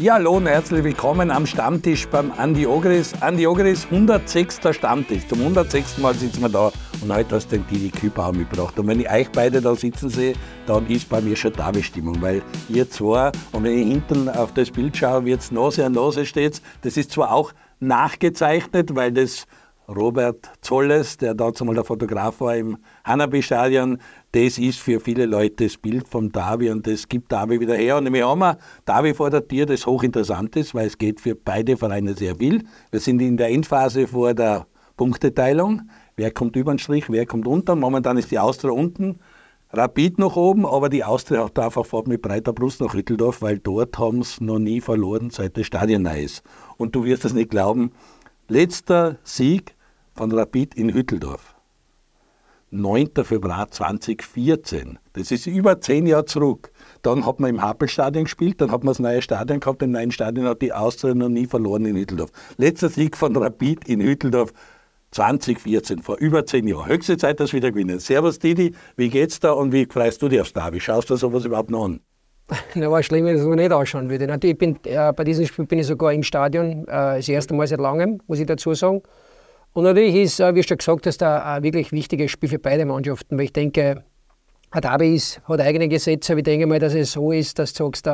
Ja, hallo und herzlich willkommen am Stammtisch beim Andi Ogris. Andi Ogris, 106. Stammtisch. Zum 106. Mal sitzen wir da und heute hast du den Didi Kübauer mitgebracht. Und wenn ich euch beide da sitzen sehe, dann ist bei mir schon Dabestimmung, weil ihr zwei, und wenn ich hinten auf das Bild schaue, wie jetzt Nase an Nase steht, das ist zwar auch nachgezeichnet, weil das Robert Zolles, der dazu mal der Fotograf war im Hanabi-Stadion, das ist für viele Leute das Bild vom Davi und das gibt Davi wieder her. Und wir haben ein Davi vor der Tür, das hochinteressant ist, weil es geht für beide Vereine sehr viel. Wir sind in der Endphase vor der Punkteteilung. Wer kommt über den Strich, wer kommt unter? Momentan ist die Austria unten, Rapid noch oben, aber die Austria hat einfach fort mit breiter Brust nach Rütteldorf, weil dort haben sie noch nie verloren, seit das Stadion neu ist. Und du wirst es nicht glauben, letzter Sieg von Rapid in Hütteldorf. 9. Februar 2014. Das ist über zehn Jahre zurück. Dann hat man im Happelstadion gespielt, dann hat man das neue Stadion gehabt. Im neuen Stadion hat die Austria noch nie verloren in Hütteldorf. Letzter Sieg von Rapid in Hütteldorf 2014, vor über zehn Jahren. Höchste Zeit, dass wir wieder gewinnen. Servus Didi, wie geht's da und wie freust du dich aufs Derby? Schaust du sowas überhaupt noch an? Na, war schlimm, wenn ich das noch nicht anschauen würde. Ich bin, äh, bei diesem Spiel bin ich sogar im Stadion, äh, das erste Mal seit langem, muss ich dazu sagen. Und natürlich ist, äh, wie schon gesagt hast, ein wirklich wichtiges Spiel für beide Mannschaften, weil ich denke, Derby ist, hat eigene Gesetze, aber ich denke mal, dass es so ist, dass du sagst,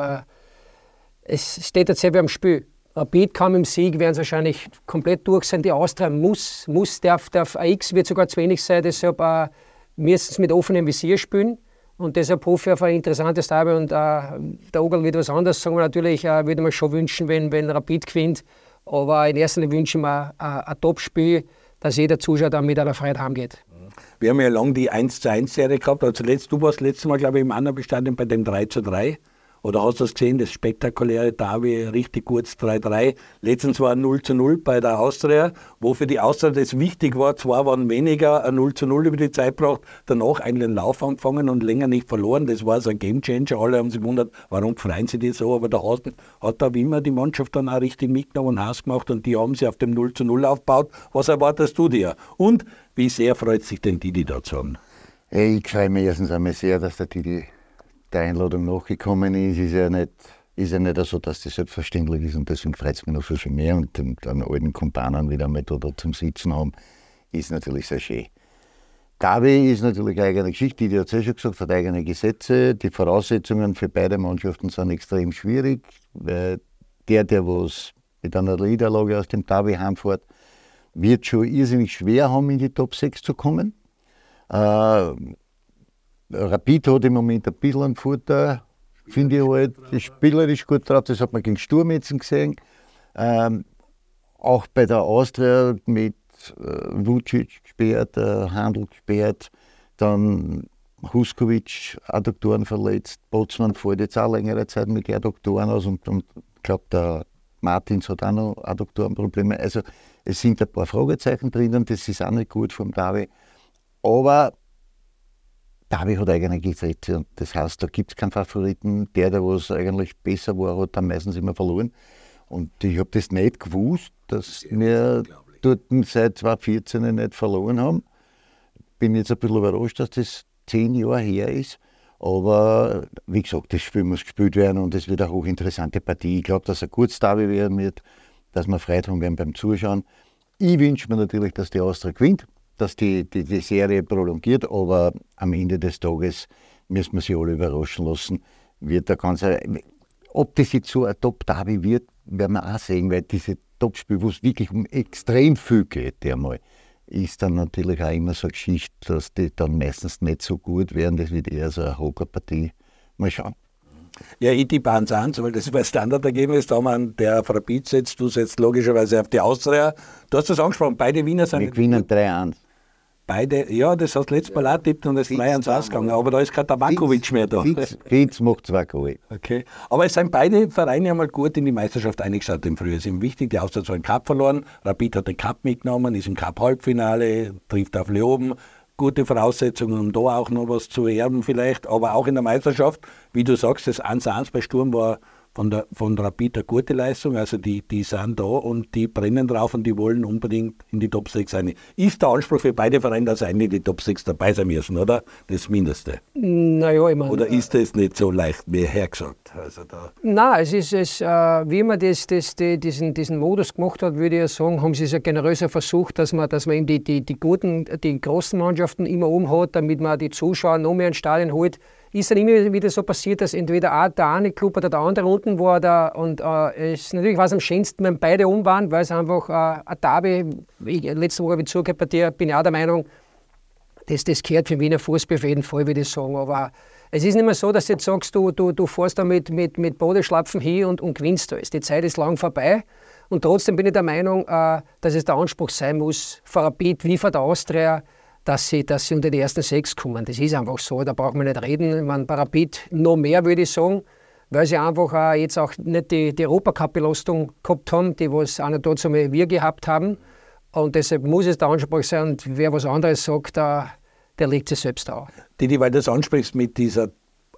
es steht jetzt selber am Spiel. Rapid kam im Sieg, werden sie wahrscheinlich komplett durch sein. Die Austria muss, muss darf, darf X wird sogar zu wenig sein, deshalb äh, müssen sie mit offenem Visier spielen. Und deshalb hoffe ich auf ein interessantes Derby und äh, der Ogel wird was anderes sagen. Wir natürlich äh, würde man schon wünschen, wenn, wenn Rapid gewinnt, aber in erster Linie wünsche ich mir ein, ein Top-Spiel, dass jeder Zuschauer dann mit einer Freude heimgeht. Wir haben ja lange die 1 zu 1 Serie gehabt. Also letzt, du warst letztes Mal, glaube ich, im anderen Bestandteil bei dem 3 zu 3. Oder hast du das gesehen, das spektakuläre Derby, richtig kurz 3-3. Letztens war ein 0 zu 0 bei der Austria, wo für die Austria das wichtig war. Zwar waren weniger, ein 0 zu 0 über die Zeit braucht, danach einen Lauf angefangen und länger nicht verloren. Das war so ein Gamechanger. Alle haben sich gewundert, warum freuen sie die so. Aber da hat, hat da wie immer die Mannschaft dann auch richtig mitgenommen und Haus gemacht und die haben sie auf dem 0 zu 0 aufgebaut. Was erwartest du dir? Und wie sehr freut sich denn Didi da zu haben? Ich freue mich erstens einmal sehr, dass der Didi der Einladung nachgekommen ist, ist ja nicht, ist ja nicht so, dass das selbstverständlich ist und deswegen freut es mich noch viel, viel mehr und den, den alten Kumpanen wieder mal da, da zum Sitzen haben, ist natürlich sehr schön. Gabi ist natürlich eine eigene Geschichte, die hat es ja schon gesagt, hat eigene Gesetze. Die Voraussetzungen für beide Mannschaften sind extrem schwierig. Weil der, der was mit einer Niederlage aus dem Derby heimfährt, wird schon irrsinnig schwer haben, in die Top 6 zu kommen. Äh, Rapid hat im Moment ein bisschen einen Vorteil, finde ich halt. Ist spielerisch gut drauf, das hat man gegen Sturm jetzt gesehen. Ähm, auch bei der Austria mit äh, Vucic gesperrt, äh, Handel gesperrt, dann Huskovic Adduktoren verletzt, Botsmann fällt jetzt auch längere Zeit mit Adduktoren aus und, und ich glaube, der Martins hat auch noch Adduktorenprobleme. Also es sind ein paar Fragezeichen drin und das ist auch nicht gut vom Davi. Aber Davi hat eigene Gesetze und das heißt, da gibt es keinen Favoriten. Der, der was eigentlich besser war, hat dann meistens immer verloren. Und ich habe das nicht gewusst, dass wir dort seit 2014 nicht verloren haben. Bin jetzt ein bisschen überrascht, dass das zehn Jahre her ist. Aber wie gesagt, das Spiel muss gespielt werden und es wird eine hochinteressante Partie. Ich glaube, dass ein gutes Derby werden wird, dass wir Freude haben werden beim Zuschauen. Ich wünsche mir natürlich, dass die Austria gewinnt dass die, die, die Serie prolongiert, aber am Ende des Tages müssen wir sich alle überraschen lassen. Wird der ganze, ob das jetzt so ein Top-Derby wird, werden wir auch sehen, weil diese Top-Spiele, wo es wirklich um extrem viel geht, einmal, ist dann natürlich auch immer so eine Geschichte, dass die dann meistens nicht so gut werden. Das wird eher so eine Hockerpartie. Mal schauen. Ja, ich tippe eins an, weil das mein Standardergebnis. Da man der auf Rapid setzt, du setzt logischerweise auf die Austria. Du hast das angesprochen, beide Wiener sind. Wir gewinnen 3-1. Beide, ja, das hast du letztes Mal auch tippt und es ist 3-1 ausgegangen, aber da ist kein Tabakovic mehr da. Fitz macht zwei Goal. Okay. Aber es sind beide Vereine einmal gut in die Meisterschaft eingestartet im Frühjahr. Es ist ihm wichtig, die Austria hat einen Cup verloren, Rapid hat den Cup mitgenommen, ist im Cup-Halbfinale, trifft auf Leoben. Gute Voraussetzungen, um da auch noch was zu erben vielleicht, aber auch in der Meisterschaft, wie du sagst, das 1-1 bei Sturm war von der von Rapid eine gute Leistung. Also die, die sind da und die brennen drauf und die wollen unbedingt in die Top 6 sein. Ist der Anspruch für beide Vereine, dass sie in die Top 6 dabei sein müssen, oder? Das Mindeste. Naja, ich meine. Oder ist das nicht so leicht mir hergesagt? Also da Nein, es ist, es, äh, wie man das, das, die, diesen, diesen Modus gemacht hat, würde ich sagen, haben sie es ja generöser versucht, dass man, dass man eben die, die, die guten, die großen Mannschaften immer oben hat, damit man die Zuschauer noch mehr ins Stadion holt ist dann immer wieder so passiert, dass entweder auch der eine Club oder der andere unten war. Da, und äh, es natürlich war es am schönsten, wenn beide um waren, weil es einfach äh, ein Derby, ich, letzte Woche habe ich zugehört bei dir, bin ich auch der Meinung, das, das gehört für Wiener Fußball auf jeden Fall, würde ich sagen. Aber es ist nicht mehr so, dass du jetzt sagst, du, du, du fährst da mit, mit, mit Bodeschlapfen hin und, und gewinnst alles. Die Zeit ist lang vorbei. Und trotzdem bin ich der Meinung, äh, dass es der Anspruch sein muss, für Rapid wie für der Austria, dass sie, dass sie unter die ersten sechs kommen. Das ist einfach so, da braucht man nicht reden. Man Rapid noch mehr, würde ich sagen, weil sie einfach auch jetzt auch nicht die, die Europacup-Belastung gehabt haben, die was auch nicht dazu wir gehabt haben. Und deshalb muss es der Anspruch sein. Und wer was anderes sagt, der, der legt sich selbst auf. Didi, weil du das ansprichst mit dieser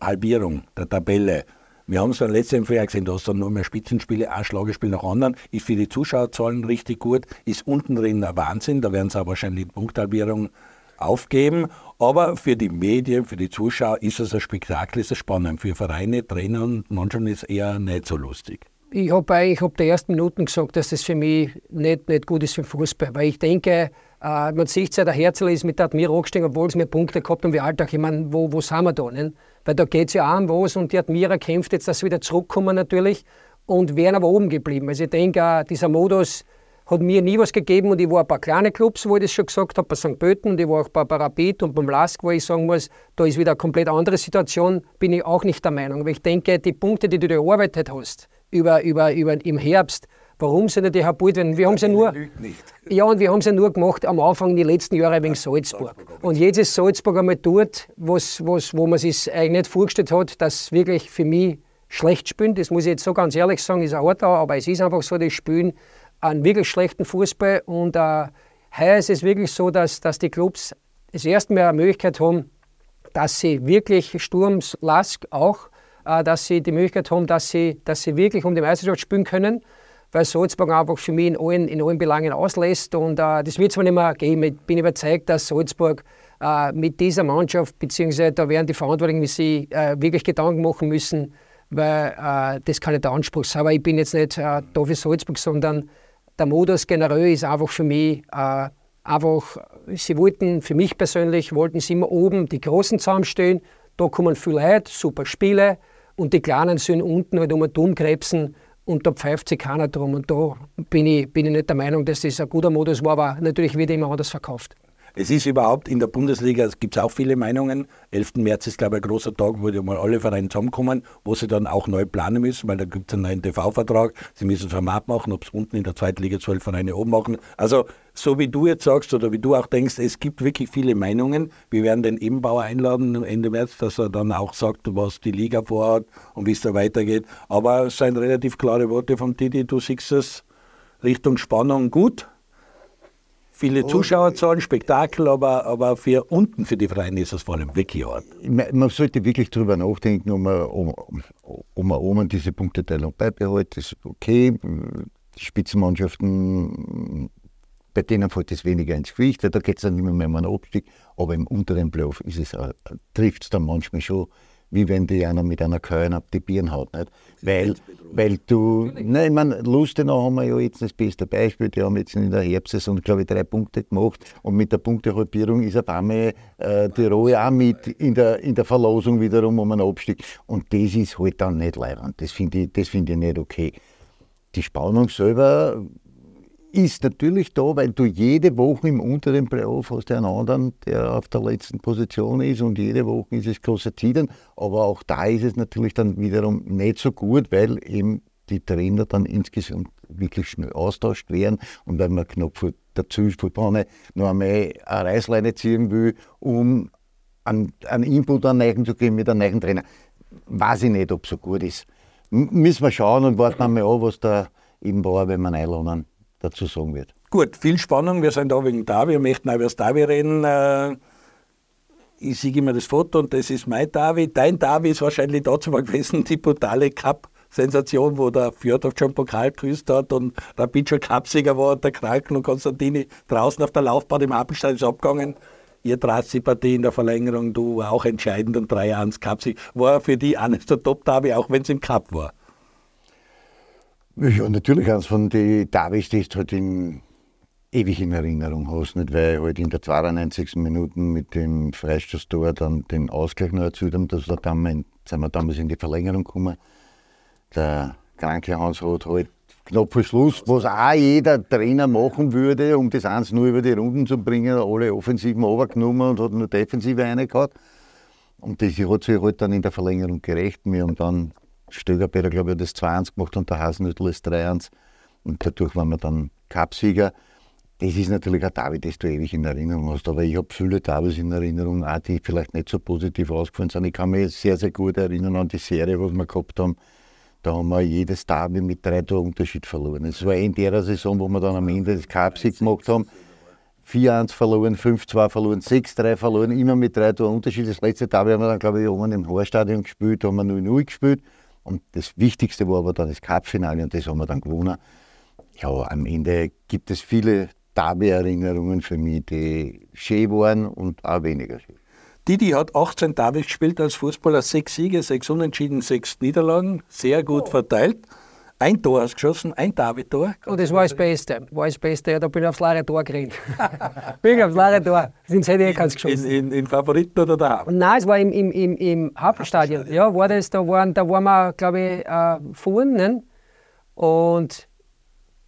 Halbierung der Tabelle. Wir haben es beim letzten Jahr gesehen, da hast du nur mehr Spitzenspiele, ein Schlagerspiel nach anderen. Ist für die Zuschauerzahlen richtig gut, ist unten drin ein Wahnsinn. Da werden sie auch wahrscheinlich die Punkthalbierung aufgeben. Aber für die Medien, für die Zuschauer ist es ein Spektakel, ist es spannend. Für Vereine, Trainer und Mannschaften ist es eher nicht so lustig. Ich habe eigentlich ab der ersten Minuten gesagt, dass das für mich nicht, nicht gut ist für den Fußball, weil ich denke, äh, man sieht ja, der Herzl ist mit der Admira angestiegen, obwohl es mehr Punkte gehabt haben wie Alltag. Ich meine, wo, wo sind wir da? Nicht? Weil da geht es ja auch um was und die Admira kämpft jetzt, dass sie wieder zurückkommen natürlich und wären aber oben geblieben. Also ich denke, äh, dieser Modus, hat mir nie was gegeben und ich war ein paar kleine Clubs, wo ich das schon gesagt habe, bei St. Pölten und ich war auch bei, Rapid und beim Lask, wo ich sagen muss, da ist wieder eine komplett andere Situation, bin ich auch nicht der Meinung. Aber ich denke, die Punkte, die du dir erarbeitet hast, über, über, über im Herbst, warum sind die Habult, wenn wir haben sie ja nur, ja und wir haben sie nur gemacht am Anfang die letzten Jahre wegen Salzburg. Und jetzt ist Salzburg einmal dort, was, was, wo man sich eigentlich nicht vorgestellt hat, dass wirklich für mich schlecht spielen. Das muss ich jetzt so ganz ehrlich sagen, ist ein hart, aber es ist einfach so, das Spielen einen wirklich schlechten Fußball. Und äh, heuer ist es wirklich so, dass, dass die Clubs das erste Mal eine Möglichkeit haben, dass sie wirklich Sturms, Lask auch, äh, dass sie die Möglichkeit haben, dass sie, dass sie wirklich um die Meisterschaft spielen können, weil Salzburg einfach für mich in allen, in allen Belangen auslässt. Und äh, das wird es nicht mehr geben. Ich bin überzeugt, dass Salzburg äh, mit dieser Mannschaft, beziehungsweise da werden die Verantwortlichen sich äh, wirklich Gedanken machen müssen, weil äh, das kann nicht der Anspruch sein. Aber ich bin jetzt nicht äh, da für Salzburg, sondern der Modus generell ist einfach für mich äh, einfach, sie wollten, für mich persönlich, wollten sie immer oben die Großen zusammenstehen, da kommen viele Leute, super Spiele und die Kleinen sind unten halt um den Turm krebsen und da pfeift sich keiner drum. Und da bin ich, bin ich nicht der Meinung, dass das ein guter Modus war, aber natürlich wird immer anders verkauft. Es ist überhaupt in der Bundesliga, es gibt auch viele Meinungen. 11. März ist, glaube ich, ein großer Tag, wo ja mal alle Vereine zusammenkommen, wo sie dann auch neu planen müssen, weil da gibt es einen neuen TV-Vertrag. Sie müssen Format machen, ob es unten in der zweiten Liga zwölf Vereine oben machen. Also, so wie du jetzt sagst oder wie du auch denkst, es gibt wirklich viele Meinungen. Wir werden den Ebenbauer einladen Ende März, dass er dann auch sagt, was die Liga vorhat und wie es da weitergeht. Aber es sind relativ klare Worte von Didi. Du siehst es Richtung Spannung gut viele Zuschauerzahlen, Spektakel, aber, aber für unten für die Vereine ist es vor allem wirklich hart. Man sollte wirklich darüber nachdenken, ob man, ob man oben diese Punkteteilung beibehält. Das ist okay. Die Spitzenmannschaften, bei denen fällt es weniger ins Gewicht, da geht es dann immer mehr um einen Abstieg. Aber im unteren Playoff trifft es dann manchmal schon wie wenn die einer mit einer Keule ab die Birnen haut. Nicht? Weil, weil du, nein, ich meine, Lustenau haben wir ja jetzt das beste Beispiel, die haben jetzt in der Herbstsaison, glaube ich, drei Punkte gemacht und mit der Punktehalbierung ist auf einmal äh, die Rohe auch mit in der, in der Verlosung wiederum um einen Abstieg und das ist halt dann nicht leibend, das finde ich, find ich nicht okay. Die Spannung selber ist natürlich da, weil du jede Woche im unteren Playoff hast einen anderen, der auf der letzten Position ist und jede Woche ist es großer Tiden. Aber auch da ist es natürlich dann wiederum nicht so gut, weil eben die Trainer dann insgesamt wirklich schnell austauscht werden und weil man knapp vor der Zielspurpfanne noch einmal eine Reißleine ziehen will, um einen, einen Input an zu geben mit einem neuen Trainer. Weiß ich nicht, ob es so gut ist. M müssen wir schauen und warten einmal an, was da eben war, wenn wir einladen dazu sagen wird. Gut, viel Spannung. Wir sind da wegen Davi. Wir möchten auch über das Davi reden. Äh, ich sehe immer das Foto und das ist mein Davi. Dein Davi ist wahrscheinlich dazu mal gewesen, die brutale Cup Sensation, wo der Fjordhoff schon Pokal geküsst hat und Rapid schon Cupsieger war und der Kranken und Konstantini draußen auf der Laufbahn im Appelstein ist abgegangen. Ihr Partie in der Verlängerung, du auch entscheidend und 3-1 Cupsieg. War für die eines der Top-Derby, auch wenn es im Cup war. Ja, natürlich eines von den Davis, die du halt in, ewig in Erinnerung hast, nicht? weil halt in der 92. Minute mit dem Freistoßtor dann den Ausgleich noch erzielt haben, dass wir dann, sind wir damals in die Verlängerung gekommen. Der kranke Hans hat halt knapp vor Schluss, was auch jeder Trainer machen würde, um das 1 nur über die Runden zu bringen, alle Offensiven runtergenommen und hat nur Defensive reingehauen. Und das hat sich halt dann in der Verlängerung gerecht. Wir haben dann Stögerbeter, glaube ich, das 2-1 gemacht und der Hasenhüttl ist 3-1. Und dadurch waren wir dann Cupsieger. Das ist natürlich ein David, das du ewig in Erinnerung hast. Aber ich habe viele Davids in Erinnerung, auch die vielleicht nicht so positiv ausgefallen sind. Ich kann mich sehr, sehr gut erinnern an die Serie, was wir gehabt haben. Da haben wir jedes Derby mit drei Toren Unterschied verloren. Es war in der Saison, wo wir dann am Ende das Cupsieg gemacht haben. 4-1 verloren, 5-2 verloren, 6-3 verloren, immer mit drei Toren Unterschied. Das letzte Derby haben wir dann, glaube ich, oben im Horstadion gespielt, haben wir 0-0 gespielt. Und das Wichtigste war aber dann das Cup-Finale und das haben wir dann gewonnen. Ja, am Ende gibt es viele Derby-Erinnerungen für mich, die schön waren und auch weniger schön. Didi hat 18 Derby gespielt als Fußballer, sechs Siege, sechs Unentschieden, sechs Niederlagen, sehr gut oh. verteilt. Ein Tor hast geschossen, ein David-Tor. Und das war das Beste. War das Beste. Ja, da bin ich aufs leere Tor gerannt. bin ich aufs leere Tor. Sind sie eh keins geschossen. In, in, in Favoriten oder daheim? Nein, es war im, im, im, im Hauptstadion. Ja, war das. Da waren, da waren wir, glaube ich, äh, vorne. Ne? Und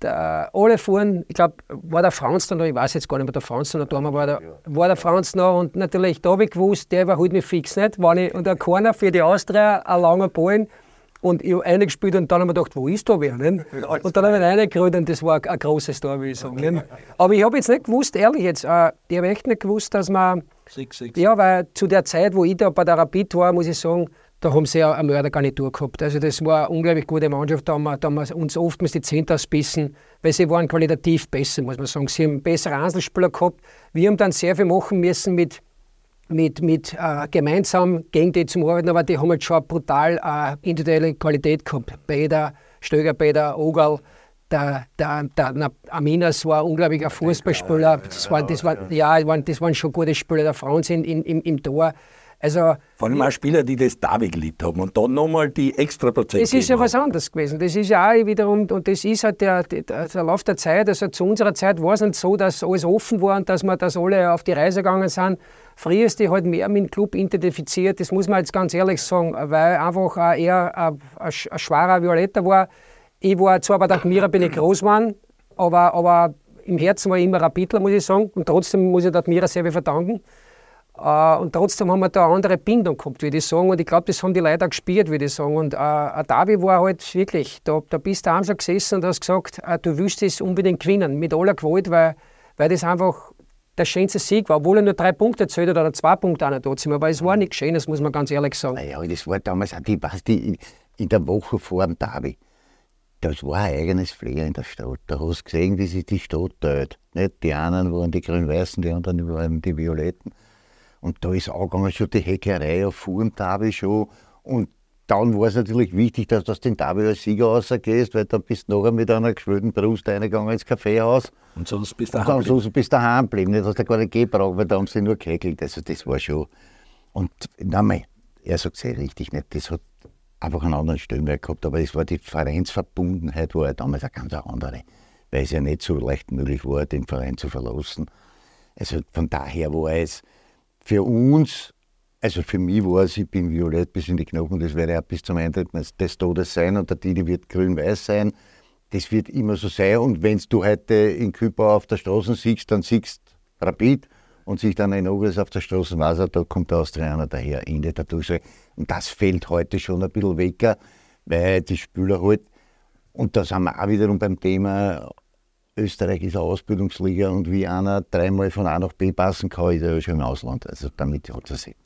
der, alle fuhren, ich glaube, war der Franz da noch, ich weiß jetzt gar nicht mehr, der Franz da noch da, war der, war der Franz noch und natürlich, da habe ich gewusst, der war halt nicht fix, nicht? Wenn ich, und der Corner für die Austria, ein langer Ballen, und ich habe reingespielt und dann habe ich mir gedacht, wo ist da wer? Nicht? Und dann habe ich reingerührt und das war ein großes Tor, würde ich sagen. Nicht? Aber ich habe jetzt nicht gewusst, ehrlich jetzt, äh, ich habe echt nicht gewusst, dass man. Six, six. Ja, weil zu der Zeit, wo ich da bei der Rapid war, muss ich sagen, da haben sie ja eine Mördergarnitur gehabt. Also das war eine unglaublich gute Mannschaft. Da haben wir, da haben wir uns oftmals die Zehnte ausbissen, weil sie waren qualitativ besser, muss man sagen. Sie haben bessere Einzelspieler gehabt. Wir haben dann sehr viel machen müssen mit mit, mit äh, gemeinsam gegen die zum Arbeiten, aber die haben halt schon brutal äh, individuelle Qualität gehabt. Beider, Stöger, Beider, Ogal, der, der, der Aminas war ein unglaublicher Fußballspieler. Das waren, das waren, ja, das waren schon gute Spieler. Der Franz in, in, im, im Tor. Also, Vor allem auch Spieler, die das Derby geliebt haben und dann nochmal die extra Prozent. Das ist ja was anderes gewesen. Das ist ja auch wiederum, und das ist halt der, der, der Lauf der Zeit. Also zu unserer Zeit war es nicht so, dass alles offen war und dass wir das alle auf die Reise gegangen sind. Früher ist die halt mehr mit dem Club identifiziert, das muss man jetzt ganz ehrlich sagen, weil einfach auch eher ein, schwerer Violetter war. Ich war zwar bei der Admira bin ich groß geworden, aber, aber im Herzen war ich immer Rapidler, muss ich sagen. Und trotzdem muss ich der Admira sehr viel verdanken. Uh, und trotzdem haben wir da eine andere Bindung gehabt, würde ich sagen. Und ich glaube, das haben die Leute auch gespürt, würde ich sagen. Und uh, ein Derby war halt wirklich, da, da bist du schon gesessen und hast gesagt, uh, du willst es unbedingt gewinnen, mit aller Gewalt, weil, weil das einfach der schönste Sieg war, obwohl er nur drei Punkte zählt oder zwei Punkte auch nicht sind. Aber es war nicht schön, das muss man ganz ehrlich sagen. Naja, das war damals auch die, die, in der Woche vor dem Derby. Das war ein eigenes Flair in der Stadt. Da hast du gesehen, wie sich die Stadt teilt. Nicht? Die einen waren die grün-weißen, die anderen waren die violetten. Und da ist angegangen schon die Heckerei auf Fuhrentabel schon. Und dann war es natürlich wichtig, dass du aus den Derby als Sieger rausgehst, weil dann bist du nachher mit einer geschwellten Brust reingegangen ins Kaffeehaus. Und sonst bist du daheim geblieben. Sonst bist du daheim geblieben. Nicht, hast du gar nicht gebraucht, weil da haben sie nur gekäkelt. Also das war schon... Und nein, er sagt es eh richtig nicht. Das hat einfach einen anderen Stellenwert gehabt. Aber es war die Vereinsverbundenheit war ja damals eine ganz andere. Weil es ja nicht so leicht möglich war, den Verein zu verlassen. Also von daher war es für uns, also für mich war es, ich bin violett bis in die Knochen, das werde ich auch bis zum Eintritt des Todes sein und der Didi wird grün-weiß sein. Das wird immer so sein. Und wenn du heute in Kübau auf der Straße siehst, dann siehst Rapid und siehst dann ein Ogres auf der Straße, weiß da kommt der Austrianer daher, Ende der Durchsage. Und das fällt heute schon ein bisschen weg, weil die Spieler halt, und da sind wir auch wiederum beim Thema, Österreich ist eine Ausbildungsliga und wie einer dreimal von A nach B passen kann, ist er ja schon im Ausland. Also damit hat er sich.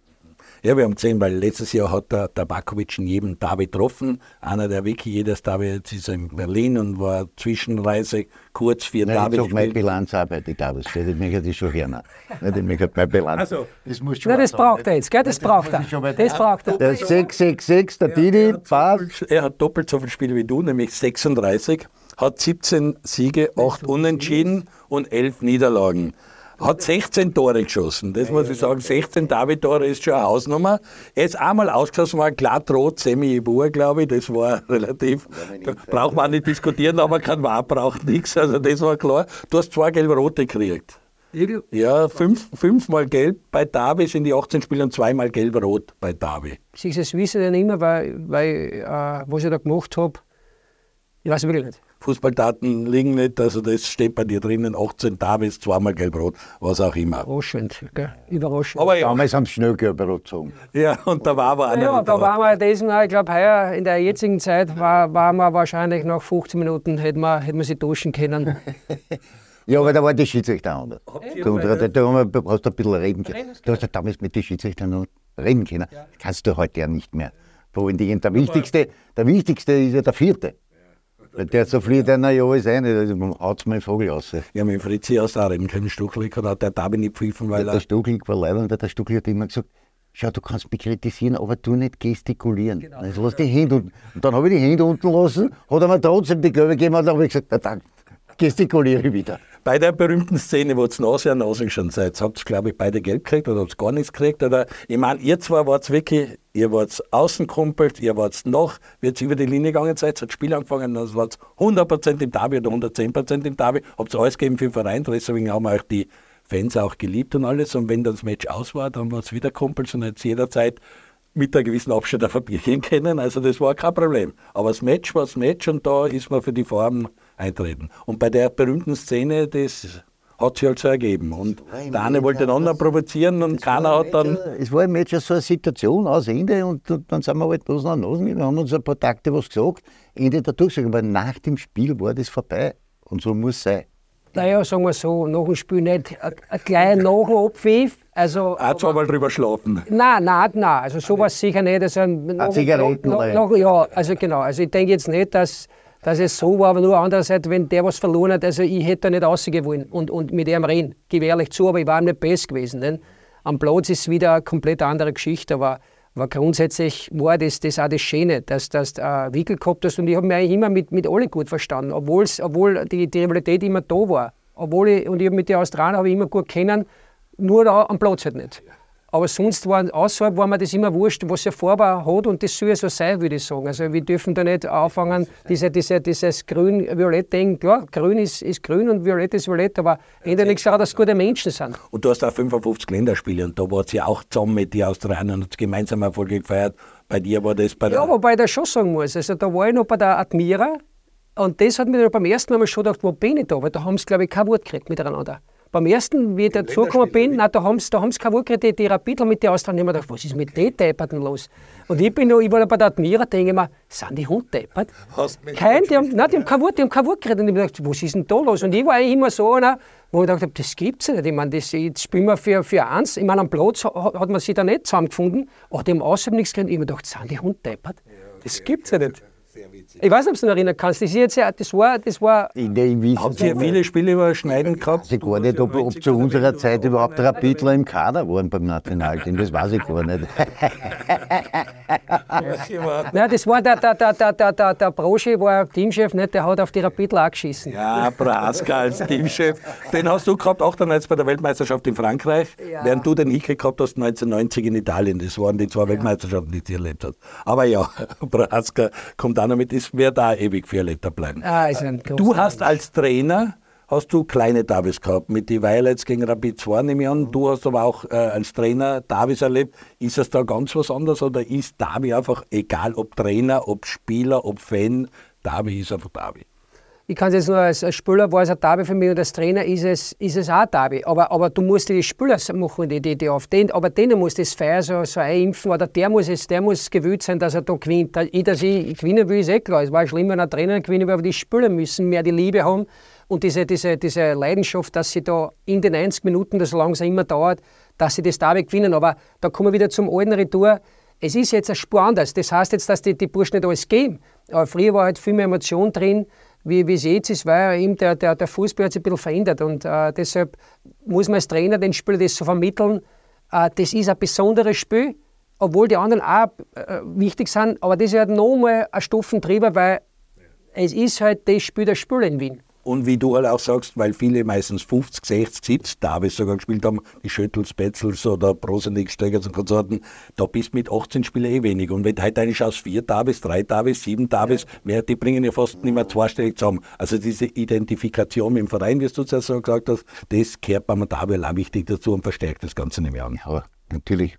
Ja, wir haben gesehen, weil letztes Jahr hat der, der Bakovic in jedem Derby getroffen. Einer, der wirklich jedes Derby, jetzt ist er in Berlin und war Zwischenreise kurz vier Nein, Derby ich meine Bilanz auch bei den Davis. Das mich das schon hören. Nicht, ich möchte meine Bilanz. Also, das muss schon Nein, das braucht er jetzt, gell? Das braucht er. ich Das braucht er. Der 666, der Didi, passt. Er hat doppelt so viele Spiele wie du, nämlich 36, hat 17 Siege, 8 Unentschieden und 11 Niederlagen. Hat 16 Tore geschossen, das muss ich sagen. 16 David-Tore ist schon eine Hausnummer. Er ist einmal ausgeschossen worden, glatt rot, semi-Ibur, glaube ich. Das war relativ, da braucht man auch nicht diskutieren, aber kein Wahr braucht nichts. Also das war klar. Du hast zwei gelb-rote gekriegt. Ja, fünf, fünfmal gelb bei Davi sind die 18 Spiele und zweimal gelb-rot bei Davi. Ich das wissen dann immer, weil, weil äh, was ich da gemacht habe, ich weiß wirklich nicht. Fußballdaten liegen nicht, also das steht bei dir drinnen, 18 Davis, zweimal gelb-rot, was auch immer. Überraschend, gell? Überraschend. Aber ja, Damals haben sie schnell gelber gezogen. ja und da war aber einer ja, da waren wir diesen, ich glaube, heuer in der jetzigen Zeit war, waren wir wahrscheinlich nach 15 Minuten, hätten wir, hätten wir sie duschen können. Ja, aber da war die Schiedsrichter anders. Du, da, da, da haben wir- du hast ein bisschen reden können. Du hast ja damals mit den Schiedsrichtern noch reden können. Das kannst du heute ja nicht mehr. Vor Dingen der wichtigste, der wichtigste ist ja der vierte. Der so fliegt einer ja alles ein, da haut mir den Vogel raus. Ja, mit Fritzi hast du auch reden können, Stuchlik hat der Davi nicht pfiffen, weil Der er. Stuckel war leider und der Stuckel hat immer gesagt, schau, du kannst mich kritisieren, aber du nicht gestikulieren. Also lass die Hände unten. Und dann habe ich die Hände unten lassen, hat er mir trotzdem die Gelbe gegeben und dann habe ich gesagt, na dann gestikuliere ich wieder. Bei der berühmten Szene, wo ihr Nase an Nase schon seid, habt ihr, glaube ich, beide Geld gekriegt oder habt ihr gar nichts gekriegt? Oder, ich meine, ihr zwei wart wirklich, ihr wart Außenkumpelt, ihr wart noch, ihr über die Linie gegangen seid, hat Spiel angefangen, dann wart 100% im Derby oder 110% im Derby, habt ihr alles gegeben für den Verein, deswegen haben euch die Fans auch geliebt und alles. Und wenn dann das Match aus war, dann war es wieder Kumpels und jetzt jederzeit mit einer gewissen Abstand auf ein Bierchen kennen. Also das war kein Problem. Aber das Match war das Match und da ist man für die Form eintreten. Und bei der berühmten Szene, das hat sich halt so ergeben. Und der eine wollte den anderen provozieren und keiner hat dann. Es war im Match ja so eine Situation aus Ende und, und dann sind wir halt Nosen an Nosen gegangen, haben uns ein paar Takte was gesagt, Ende der Durchsage. Aber nach dem Spiel war das vorbei. Und so muss es sein. Naja, sagen wir so, nach dem Spiel nicht ein ein kleiner Nachabpfiff. Also, Auch zweimal drüber schlafen. Nein, nein, nein, also sowas sicher nicht. Also, noch, Zigaretten noch, rein. noch, Ja, also genau. Also ich denke jetzt nicht, dass, dass es so war, aber nur andererseits, wenn der was verloren hat, also ich hätte da nicht rausgehen wollen und, und mit ihm reden. Gebe ehrlich zu, aber ich war ihm nicht best gewesen. Denn am Platz ist wieder eine komplett andere Geschichte, aber, aber grundsätzlich war das, das auch das Schöne, dass du äh, Wickel gehabt hast und ich habe mich eigentlich immer mit, mit alle gut verstanden, obwohl die, die Rivalität immer da war. Obwohl ich, und ich mit den Australiern habe ich immer gut kennen, nur da am Platz halt nicht. Aber sonst war außerhalb war mir das immer wurscht, was er vorbar hat und das soll ja so sein, würde ich sagen. Also wir dürfen da nicht anfangen, diese, diese, dieses grün-violett-Ding, klar, grün ist, ist grün und violett ist violett, aber ändert nichts daran, dass es gute Menschen sind. Und du hast auch 55 Länderspiele und da wart ihr auch zusammen mit den Australiern und gemeinsam Erfolge gefeiert. Bei dir war das bei der. Ja, wobei ich das schon sagen muss, also da war ich noch bei der Admira und das hat mir dann beim ersten Mal schon gedacht, wo bin ich da? Weil da haben sie, glaube ich, kein Wort gekriegt miteinander. Beim ersten, wie ich dazugekommen bin, nein, da haben sie, da haben sie kein Wort gekriegt, die, Rapidler mit den Australiern. Ich mir gedacht, was ist mit den Depperten los? Und ich bin noch, ich war da bei der Admira, denke ich mir, sind die Hund deppert? Kein, die haben, nein, die haben kein Wort, die haben kein Wort geredet. Und ich mir gedacht, was ist denn da los? Und ich war eigentlich immer so einer, wo ich gedacht habe, das gibt's ja nicht. Ich meine, das, jetzt spielen wir für, für eins. Ich meine, am Platz hat, man sich da nicht zusammengefunden, aber die haben außerdem nichts geredet. Ich hab mir gedacht, sind die Hund deppert? Das gibt's ja nicht. Ich weiß nicht, ob du dich noch erinnern kannst. Das, ist jetzt ja, das, war, das war In der Habt ihr viele Spiele überschneidend gehabt? weiß ich gar nicht, ob, ob zu unserer Zeit überhaupt Rapidler im Kader waren beim Nationalteam. Das weiß ich gar nicht. Nein, das war der, der, der, der, der, der, der Broschi, war Teamchef, nicht? der hat auf die Rapidler auch geschissen. Ja, Praska als Teamchef. Den hast du gehabt, 98 bei der Weltmeisterschaft in Frankreich, während du den ich gehabt hast 1990 in Italien. Das waren die zwei Weltmeisterschaften, die du erlebt hast. Aber ja, Praska kommt auch noch mit, das wird da ewig Erlebter bleiben. Ah, ist ein Du hast als Trainer hast du kleine Davis gehabt, mit die Violets gegen Rapid 2 nehme ich an. Du hast aber auch äh, als Trainer Davis erlebt. Ist das da ganz was anderes oder ist Davi einfach, egal ob Trainer, ob Spieler, ob Fan, Davi ist einfach Davi? Ich kann es jetzt nur als, als Spieler war es ein Derby für mich und als Trainer ist es, ist es auch ein Derby. Aber, aber du musst die Spieler machen, die, die, die auf den, aber denen muss das Feier so, so eimpfen oder der muss, es, der muss gewillt sein, dass er da gewinnt. Ich, dass ich gewinnen will, ist eh klar. Es war schlimm, wenn ein Trainer gewinnen will, aber die Spieler müssen mehr die Liebe haben und diese, diese, diese Leidenschaft, dass sie da in den 90 Minuten, das so lange es immer dauert, dass sie das Derby gewinnen. Aber da kommen wir wieder zum alten Retour. Es ist jetzt ein Spur anders. Das heißt jetzt, dass die, die Burschen nicht alles geben. Aber früher war halt viel mehr Emotion drin, wie, wie es jetzt ist, weil eben der, der, der Fußball hat sich ein bisschen verändert. Und äh, deshalb muss man als Trainer den Spieler das so vermitteln. Äh, das ist ein besonderes Spiel, obwohl die anderen auch äh, wichtig sind. Aber das ist halt nochmal ein Stufen drüber, weil es ist halt das Spiel der Spiel in Wien. Und wie du halt auch sagst, weil viele meistens 50, 60, 70 Davis sogar gespielt haben, die Schöttels, Betzels oder Prosenik, Stegers und Konsorten, da bist du mit 18 Spielern eh wenig. Und wenn du heute eine schaust, vier Davis, drei Davis, sieben Davis, mehr, die bringen ja fast nicht mehr zweistellig zusammen. Also diese Identifikation mit dem Verein, wie du es ja so gesagt hast, das gehört beim Davis auch wichtig dazu und verstärkt das Ganze nicht mehr an. Ja, natürlich,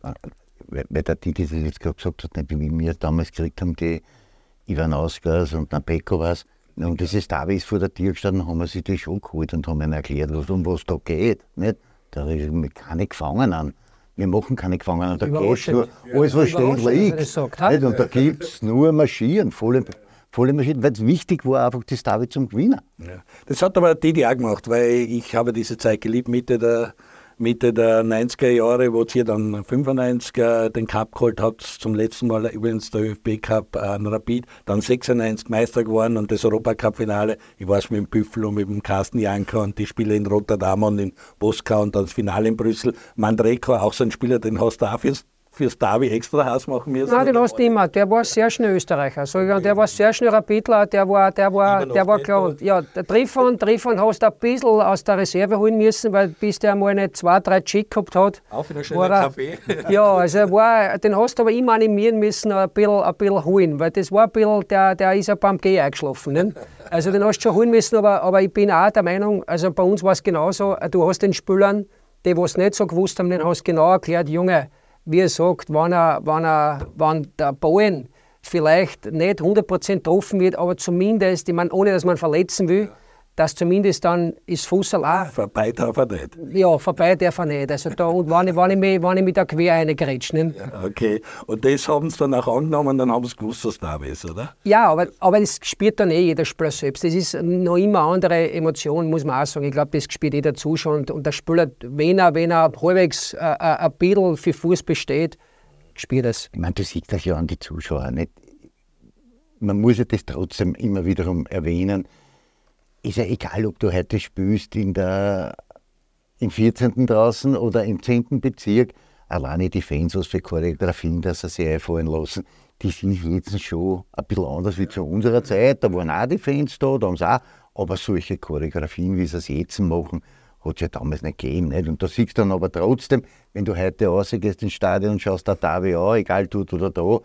weil der Didi das jetzt gerade gesagt hat, nicht, wie wir damals gekriegt haben, die Ivanauskas und Napekovas, und dieses Davis vor der Tür gestanden, haben wir sich das schon geholt und haben ihnen erklärt, was, um was da geht. Nicht? Da ist keine Gefangenen. Wir machen keine Gefangenen. Da geht es nur, alles was stehen liegt. Sagt, nicht? Und da gibt es nur Marschieren, volle, volle Maschinen, weil es wichtig war, einfach das David zum Gewinnen. Ja. Das hat aber Didi auch gemacht, weil ich habe diese Zeit geliebt, Mitte der Mitte der 90er Jahre, wo ihr dann 95 er den Cup geholt habt, zum letzten Mal übrigens der ÖFB Cup an Rapid, dann 96 Meister geworden und das Europacup-Finale, ich weiß mit dem Büffel und mit dem Carsten Janker und die Spiele in Rotterdam und in Moskau und dann das Finale in Brüssel. Mandreko, auch so ein Spieler, den hast du auch fürs Derby extra Haus machen müssen? Nein, den hast du immer. Der war sehr schnell Österreicher. So, der war sehr schnell Rapidler, der war, der war, der war klar. Ja, der Triffon, Triffon hast du ein bisschen aus der Reserve holen müssen, weil bis der mal nicht zwei, drei Chick gehabt hat. Auch wieder schöner Kaffee. Ja, also war, den hast du aber immer animieren müssen, ein bisschen, ein bisschen holen, weil das war ein bisschen, der, der ist ja beim Geh eingeschlafen. Nicht? Also den hast du schon holen müssen, aber, aber ich bin auch der Meinung, also bei uns war es genauso, du hast den Spülern, die, die es nicht so gewusst haben, den hast du genau erklärt, Junge, wie er sagt, wenn, er, wenn, er, wenn der Bowen vielleicht nicht 100% getroffen wird, aber zumindest, ich meine, ohne dass man verletzen will, dass zumindest dann ist Fußball auch. Vorbei darf er nicht. Ja, vorbei darf er nicht. Also da, und wenn ich, wenn ich, mich, wenn ich mich da quer reingrätsch. Ne? Ja, okay. Und das haben sie dann auch angenommen, dann haben sie gewusst, was da ist, oder? Ja, aber, aber das spürt dann eh jeder Spieler selbst. Das ist noch immer eine andere Emotion, muss man auch sagen. Ich glaube, das spürt jeder Zuschauer. Und, und der Spieler, wenn er, wenn er halbwegs äh, äh ein bisschen für Fuß besteht, spürt das. Ich meine, du siehst das ja an die Zuschauer. Nicht? Man muss ja das trotzdem immer wiederum erwähnen ist ja egal, ob du heute spielst in der, im 14. draußen oder im 10. Bezirk. Alleine die Fans, was für Choreografien, dass sie sich einfallen lassen, die sind jetzt schon ein bisschen anders wie zu unserer Zeit. Da waren auch die Fans da, da haben sie auch. Aber solche Choreografien, wie sie es jetzt machen, hat es ja damals nicht gegeben. Nicht? Und da siehst du dann aber trotzdem, wenn du heute rausgehst ins Stadion und schaust da da wie an, egal dort oder da,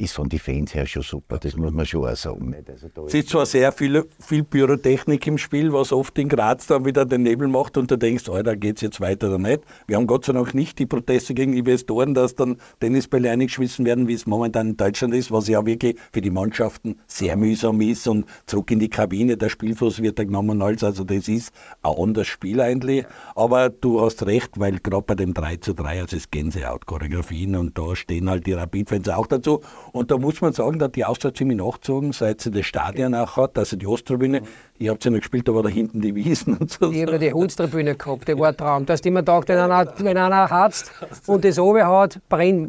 ist von den Fans her schon super, das muss man schon auch sagen. Also es ist zwar sehr viel, viel Pyrotechnik im Spiel, was oft in Graz dann wieder den Nebel macht und du denkst, oh, da geht es jetzt weiter oder nicht. Wir haben Gott sei Dank nicht die Proteste gegen Investoren, dass dann Tennisbälle eingeschmissen werden, wie es momentan in Deutschland ist, was ja wirklich für die Mannschaften sehr mühsam ist und zurück in die Kabine, der Spielfuß wird da genommen als, also das ist ein anderes Spiel eigentlich. Aber du hast recht, weil gerade bei dem 3 zu 3, also es Gänsehaut-Choreografien und da stehen halt die Rapid-Fans auch dazu und da muss man sagen, da hat die Austria ziemlich nachgezogen, seit sie das Stadion auch hat, also die Osttribüne. Ich habe ja noch gespielt, da war da hinten die Wiesen und so. Ich habe die Holztribüne gehabt, die war ein Traum. Da hast immer gedacht, wenn einer, wenn einer harzt und das oben hat,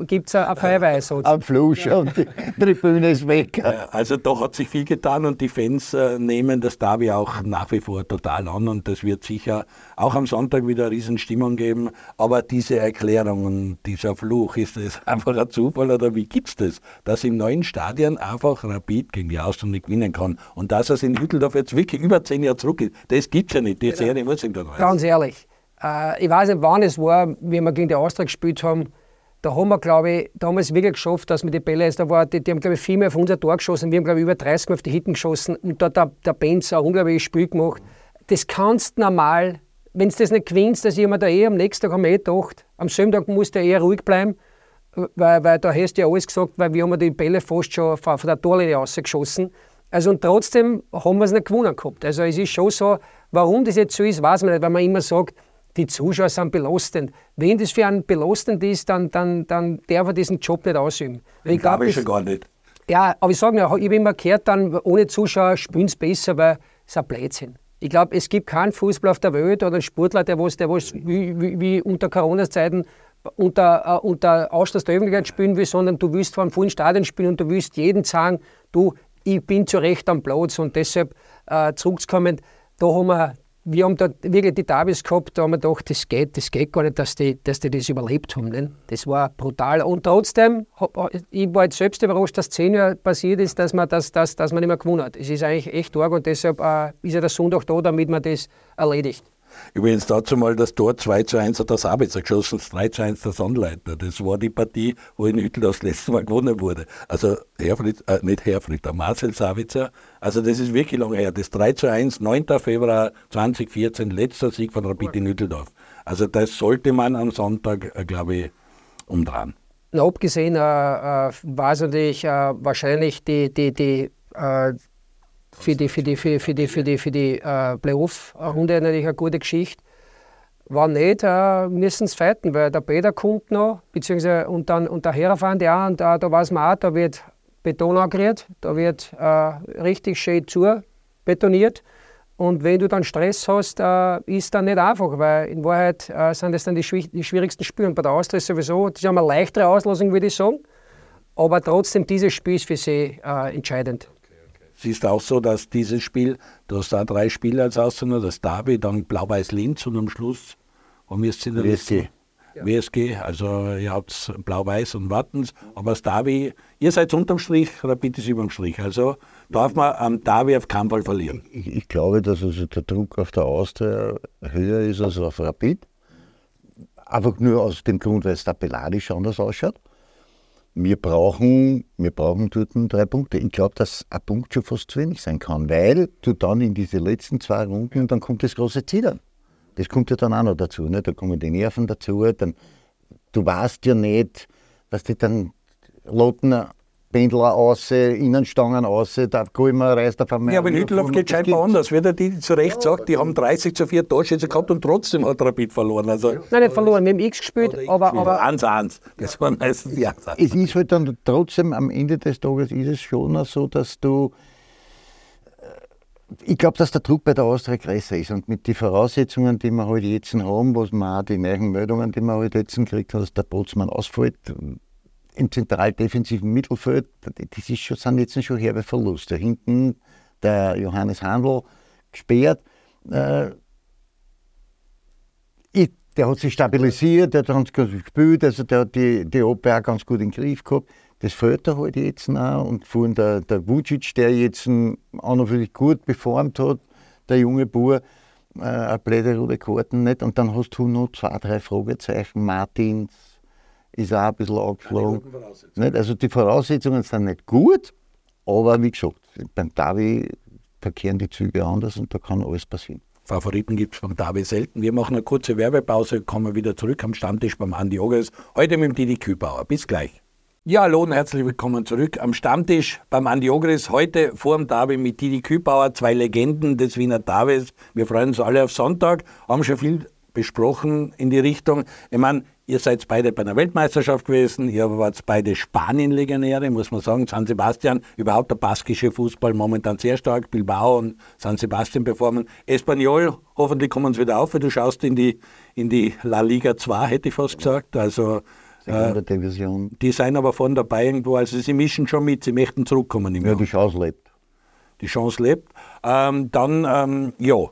gibt es ein Feuerweis. Am Fluss und die Tribüne ist weg. Also da hat sich viel getan und die Fans äh, nehmen das Derby auch nach wie vor total an und das wird sicher auch am Sonntag wieder eine Riesenstimmung geben. Aber diese Erklärung und dieser Fluch, ist das einfach ein Zufall oder wie gibt es das? Dass im neuen Stadion einfach Rapid gegen die Austria nicht gewinnen kann und dass es in Hütteldorf jetzt wirklich über zehn Jahre zurück ist. Das gibt es ja nicht. Die genau. Serie muss ich da Ganz ehrlich. Äh, ich weiß nicht, wann es war, wie wir gegen die Austria gespielt haben. Da haben wir, glaube ich, da haben wir es wirklich geschafft, dass wir die Bälle, da war, die, die haben, glaube ich, viel mehr auf unser Tor geschossen. Wir haben, glaube ich, über 30 Mal auf die Hitten geschossen. Und da hat der, der Benz ein unglaubliches Spiel gemacht. Das kannst du normal, wenn du das nicht gewinnst, dass ich mir da eh am nächsten Tag haben wir eh gedacht, am selben Tag musst du eher ruhig bleiben, weil, weil da hast du ja alles gesagt, weil wir haben die Bälle fast schon von, von der Torlinie rausgeschossen. Also und trotzdem haben wir es nicht gewonnen gehabt. Also es ist schon so, warum das jetzt so ist, weiß man nicht, weil man immer sagt, die Zuschauer sind belastend. Wenn das für einen belastend ist, dann, dann, dann darf er diesen Job nicht ausüben. Ich glaube schon gar nicht. Ja, aber ich sage ja, ich habe immer gehört, dann ohne Zuschauer spielen sie besser, weil es ein Blödsinn. Ich glaube, es gibt keinen Fußball auf der Welt oder einen Sportler, der was, der was wie, wie, wie unter Corona-Zeiten unter, uh, unter Ausschluss der Öffentlichkeit spielen will, sondern du willst vor einem vollen Stadion spielen und du willst jeden sagen, du, ich bin zu Recht am Platz und deshalb uh, zurückzukommen, da haben wir wir haben da wirklich die Davis gehabt, da haben wir gedacht, das geht, das geht gar nicht, dass die, dass die das überlebt haben. Ne? Das war brutal. Und trotzdem, ich war jetzt selbst überrascht, dass zehn Jahre passiert ist, dass man, das, dass, dass man nicht mehr gewonnen hat. Es ist eigentlich echt arg und deshalb äh, ist ja der Sonntag da, damit man das erledigt. Übrigens dazu mal das Tor 2 zu 1 hat der Sabitzer geschossen, das 3 zu 1 der Sonnleitner. Das war die Partie, wo in Hüttel das letzte Mal gewonnen wurde. Also Herfried, äh, nicht Herfried, der Marcel Sabitzer. Also das ist wirklich lange her. Das 3 zu 1, 9. Februar 2014, letzter Sieg von Rapid in Hütteldorf. Also das sollte man am Sonntag, äh, glaube ich, umdrehen. Abgesehen äh, äh, natürlich äh, wahrscheinlich die, die, die äh, für die, für die, für, für die, für die, für die äh, Playoff-Runde natürlich eine gute Geschichte. War nicht, äh, müssen es fighten, weil der Peter kommt noch, beziehungsweise und dann und der Hererfand ja, und da, da weiß man auch, da wird Beton angerührt, da wird äh, richtig schön zu betoniert. Und wenn du dann Stress hast, äh, ist dann nicht einfach, weil in Wahrheit äh, sind das dann die, die schwierigsten Spiele. Bei der Austria sowieso, das ist eine leichtere Auslosung, würde ich sagen. Aber trotzdem, dieses Spiel ist für sie äh, entscheidend siehst auch so, dass dieses Spiel, du hast da drei Spiele als Austria, das Derby, dann Blau-Weiß-Linz und am Schluss wir es in der WSG. Ja. WSG, also ihr habt Blau-Weiß und Wattens, aber das Derby, ihr seid unterm Strich, Rapid ist überm Strich. Also darf man am Derby auf keinen Fall verlieren. Ich, ich glaube, dass also der Druck auf der Austria höher ist als auf Rapid. Einfach nur aus dem Grund, weil es tabellarisch anders ausschaut wir brauchen, wir brauchen dort drei Punkte. Ich glaube, dass ein Punkt schon fast zu wenig sein kann, weil du dann in diese letzten zwei Runden und dann kommt das große Zittern. Das kommt ja dann auch noch dazu. Ne? Da kommen die Nerven dazu. Dann, du weißt ja nicht, dass die dann Loten Pendler aus, Innenstangen aus, da Gulmer reist auf einmal. Ja, aber in Hütteldorf geht scheinbar anders. Wie der die zu Recht ja, sagt, die haben 30 zu 4 Torschüsse gehabt und trotzdem hat Rapid verloren. Also, Nein, nicht verloren, wir haben X gespielt, aber. aber 1-1. Das war meistens die 1 Es ist halt dann trotzdem, am Ende des Tages ist es schon so, dass du. Ich glaube, dass der Druck bei der Austria größer ist und mit den Voraussetzungen, die wir halt jetzt haben, was man auch die neuen Meldungen, die man halt jetzt gekriegt dass der Bootsmann ausfällt, im zentral-defensiven Mittelfeld, das ist schon, sind jetzt schon herbe Verluste. Hinten der Johannes Handel gesperrt. Äh, ich, der hat sich stabilisiert, der hat ganz gut gespielt, also der hat die, die Abwehr ganz gut in den Griff gehabt. Das fehlt er halt jetzt noch. Und vorhin der, der Vucic, der jetzt auch noch wirklich gut performt hat, der junge Bauer, äh, eine blöde rote Karten nicht. Und dann hast du noch zwei, drei Fragezeichen. Martins, ist auch ein bisschen angeflogen. Nicht? Also die Voraussetzungen sind nicht gut, aber wie gesagt, beim Davi verkehren die Züge anders und da kann alles passieren. Favoriten gibt es beim Davi selten. Wir machen eine kurze Werbepause, kommen wieder zurück am Stammtisch beim Andi Ogres. Heute mit dem Didi Kübauer. Bis gleich. Ja, hallo und herzlich willkommen zurück am Stammtisch beim Andi Ogres. Heute vor dem Derby mit Didi Kübauer, zwei Legenden des Wiener Davis. Wir freuen uns alle auf Sonntag, haben schon viel besprochen in die Richtung. Ich meine, Ihr seid beide bei einer Weltmeisterschaft gewesen, ihr wart beide Spanien-Legionäre, muss man sagen. San Sebastian, überhaupt der baskische Fußball momentan sehr stark. Bilbao und San Sebastian performen. Espanyol, hoffentlich kommen sie wieder auf, weil du schaust in die, in die La Liga 2, hätte ich fast gesagt. Also, äh, Division. Die seien aber von dabei irgendwo, also sie mischen schon mit, sie möchten zurückkommen. Im ja, Jahr. die Chance lebt. Die Chance lebt. Ähm, dann, ähm, ja,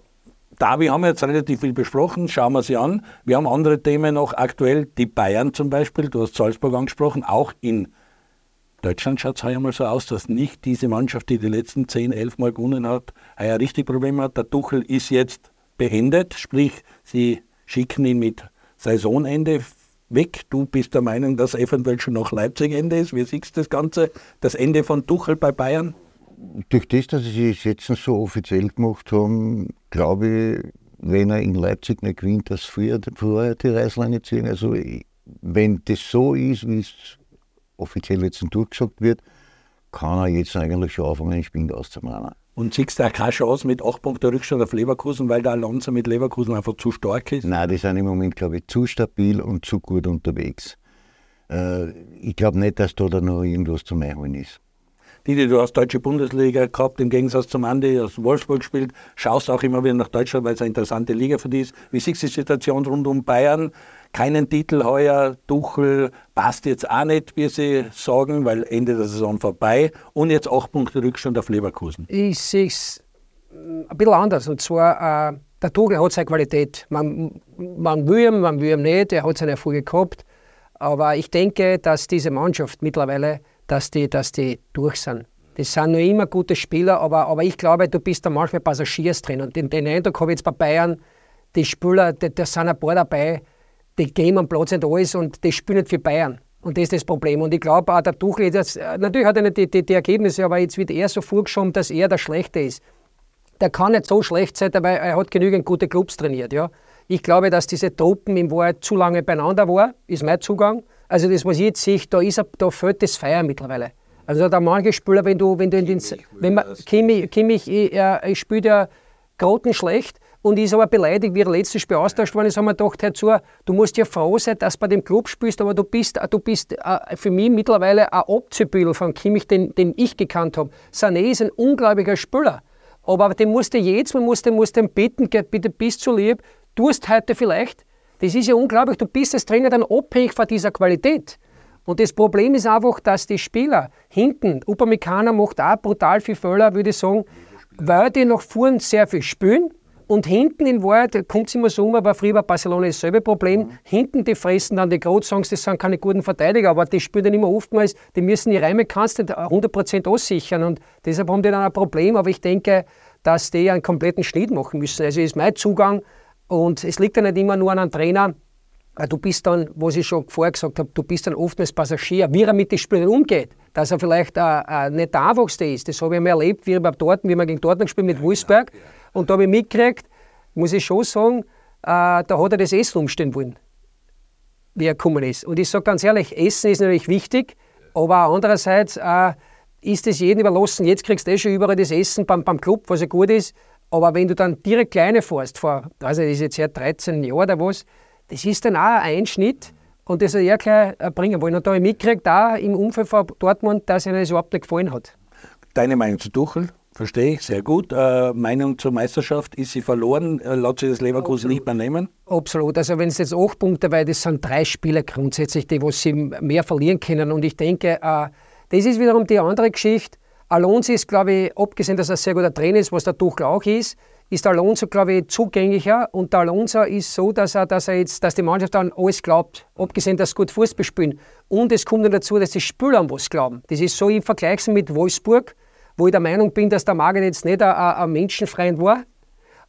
Davi haben wir jetzt relativ viel besprochen, schauen wir sie an. Wir haben andere Themen noch aktuell, die Bayern zum Beispiel, du hast Salzburg angesprochen, auch in Deutschland schaut es heuer mal so aus, dass nicht diese Mannschaft, die die letzten 10, 11 Mal gewonnen hat, heuer richtig Probleme hat. Der Tuchel ist jetzt beendet, sprich, sie schicken ihn mit Saisonende weg. Du bist der Meinung, dass eventuell schon noch Leipzig Ende ist. Wie siehst du das Ganze, das Ende von Tuchel bei Bayern? Durch das, dass sie es jetzt so offiziell gemacht haben, glaube ich, wenn er in Leipzig nicht gewinnt, dass früher, vorher die Reißleine ziehen. Also wenn das so ist, wie es offiziell jetzt durchgesagt wird, kann er jetzt eigentlich schon anfangen, den Spiel auszumachen. Und siehst du auch keine Chance mit 8 Punkten Rückstand auf Leverkusen, weil der Alonso mit Leverkusen einfach zu stark ist? Nein, die sind im Moment, glaube ich, zu stabil und zu gut unterwegs. Äh, ich glaube nicht, dass da, da noch irgendwas zu Einholen ist. Die, du hast deutsche Bundesliga gehabt, im Gegensatz zum Andi, aus Wolfsburg gespielt, schaust auch immer wieder nach Deutschland, weil es eine interessante Liga für dich ist. Wie siehst du die Situation rund um Bayern? Keinen Titel heuer, Tuchel passt jetzt auch nicht, wie sie sagen, weil Ende der Saison vorbei und jetzt acht Punkte Rückstand auf Leverkusen. Ich sehe es ein bisschen anders. Und zwar, äh, der Tuchel hat seine Qualität. Man, man will ihn, man will ihn nicht, er hat seine Erfolge gehabt. Aber ich denke, dass diese Mannschaft mittlerweile, dass die, dass die durch sind. Das sind noch immer gute Spieler, aber, aber ich glaube, du bist da manchmal Passagiers drin. Und den, den Eindruck habe ich jetzt bei Bayern, die Spieler, da sind ein paar dabei, die geben am Platz nicht alles und die spielen nicht für Bayern. Und das ist das Problem. Und ich glaube auch, der Tuchel, das, natürlich hat er nicht die, die, die, Ergebnisse, aber jetzt wird er so vorgeschoben, dass er der Schlechte ist. Der kann nicht so schlecht sein, weil er hat genügend gute Clubs trainiert. Ja. Ich glaube, dass diese Truppen in Wahrheit zu lange beieinander waren, ist mein Zugang. Also das, was ich jetzt sehe, da, ist, da fehlt das Feier mittlerweile. Also da manche Spieler, wenn du, wenn du in den, wenn man, Kimmich, Kimmich ich, äh, spielt ja grottenschlecht und ist aber beleidigt, wie er letztes Spiel austauscht worden ist, haben wir gedacht, hör zu, du musst ja froh sein, dass du bei dem Club spielst, aber du bist, du bist äh, für mich mittlerweile ein Abziehbild von Kimmich, den, den ich gekannt habe. Sané ist ein unglaublicher Spieler. Aber den musst du jetzt, man muss den, muss den bitten, bitte bist so lieb, tust heute vielleicht. Das ist ja unglaublich. Du bist als Trainer dann abhängig von dieser Qualität. Und das Problem ist einfach, dass die Spieler hinten, Upamecano macht auch brutal viel Fehler, würde ich sagen, weil die nach vorn sehr viel spielen. Und hinten in Wahrheit, kommt es immer so um, aber früher bei Barcelona dasselbe Problem. Mhm. Hinten, die fressen dann die Großsongs, das sind keine guten Verteidiger, aber die spielen dann immer oftmals, die müssen die Reime kannst du 100% aussichern. Und deshalb haben die dann ein Problem. Aber ich denke, dass die einen kompletten Schnitt machen müssen. Also ist mein Zugang, und es liegt ja nicht immer nur an einem Trainer, du bist dann, was ich schon vorher gesagt habe, du bist dann oft als Passagier, wie er mit den Spielern umgeht. Dass er vielleicht äh, nicht der einfachste ist. Das habe ich einmal erlebt, wie, bei Dortmund, wie wir gegen Dortmund gespielt mit Wolfsberg. Und da habe ich mitgekriegt, muss ich schon sagen, äh, da hat er das Essen umstellen wollen, wie er gekommen ist. Und ich sage ganz ehrlich, Essen ist natürlich wichtig, aber andererseits äh, ist es jedem überlassen. Jetzt kriegst du eh schon überall das Essen beim, beim Club, was ja gut ist. Aber wenn du dann direkt kleine fährst, vor, also das ist jetzt ja 13 Jahre oder was, das ist dann auch ein Einschnitt und das soll er gleich äh, bringen wollen. Und da habe ich mitgekriegt, da im Umfeld von Dortmund, dass ihnen das überhaupt nicht gefallen hat. Deine Meinung zu Tuchel? Verstehe ich, sehr gut. Äh, Meinung zur Meisterschaft, ist sie verloren? Äh, lässt sich das Leverkusen Absolut. nicht mehr nehmen? Absolut. Also wenn es jetzt acht Punkte, weil das sind drei Spieler grundsätzlich, die was sie mehr verlieren können. Und ich denke, äh, das ist wiederum die andere Geschichte. Alonso ist, glaube ich, abgesehen, dass er ein sehr guter Trainer ist, was der Tuchel auch ist, ist der Alonso, glaube ich, zugänglicher. Und der Alonso ist so, dass er, dass er jetzt, dass die Mannschaft an alles glaubt. Abgesehen, dass sie gut Fußball spielen. Und es kommt dann dazu, dass die Spieler an was glauben. Das ist so im Vergleich mit Wolfsburg, wo ich der Meinung bin, dass der Margit jetzt nicht ein, Menschenfreund war.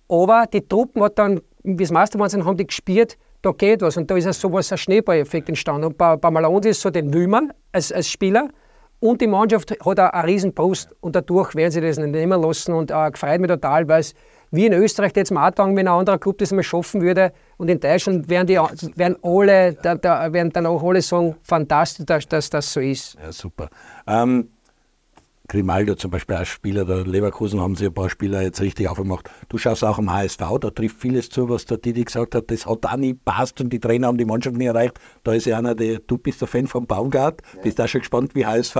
Aber die Truppen hat dann, wie es Meisterwahnsinn haben die gespielt, da geht was. Und da ist ja sowas, ein Schneeballeffekt entstanden. Und bei, bei Alonso ist so, den will man als, als Spieler. Und die Mannschaft hat auch einen riesen und dadurch werden sie das nicht nehmen lassen und äh, gefreut mich total, weil es wie in Österreich jetzt mal anfangen, wenn ein anderer Club das mal schaffen würde und in Deutschland werden, die, werden alle, da, da werden dann auch alle sagen, fantastisch, dass, dass das so ist. Ja, super. Ähm, Grimaldo zum Beispiel als Spieler der Leverkusen haben sie ein paar Spieler jetzt richtig aufgemacht. Du schaust auch am HSV, da trifft vieles zu, was der Didi gesagt hat, das hat auch nicht passt und die Trainer haben die Mannschaft nicht erreicht. Da ist ja einer, der, du bist der Fan von Baumgart, ja. bist auch schon gespannt, wie HSV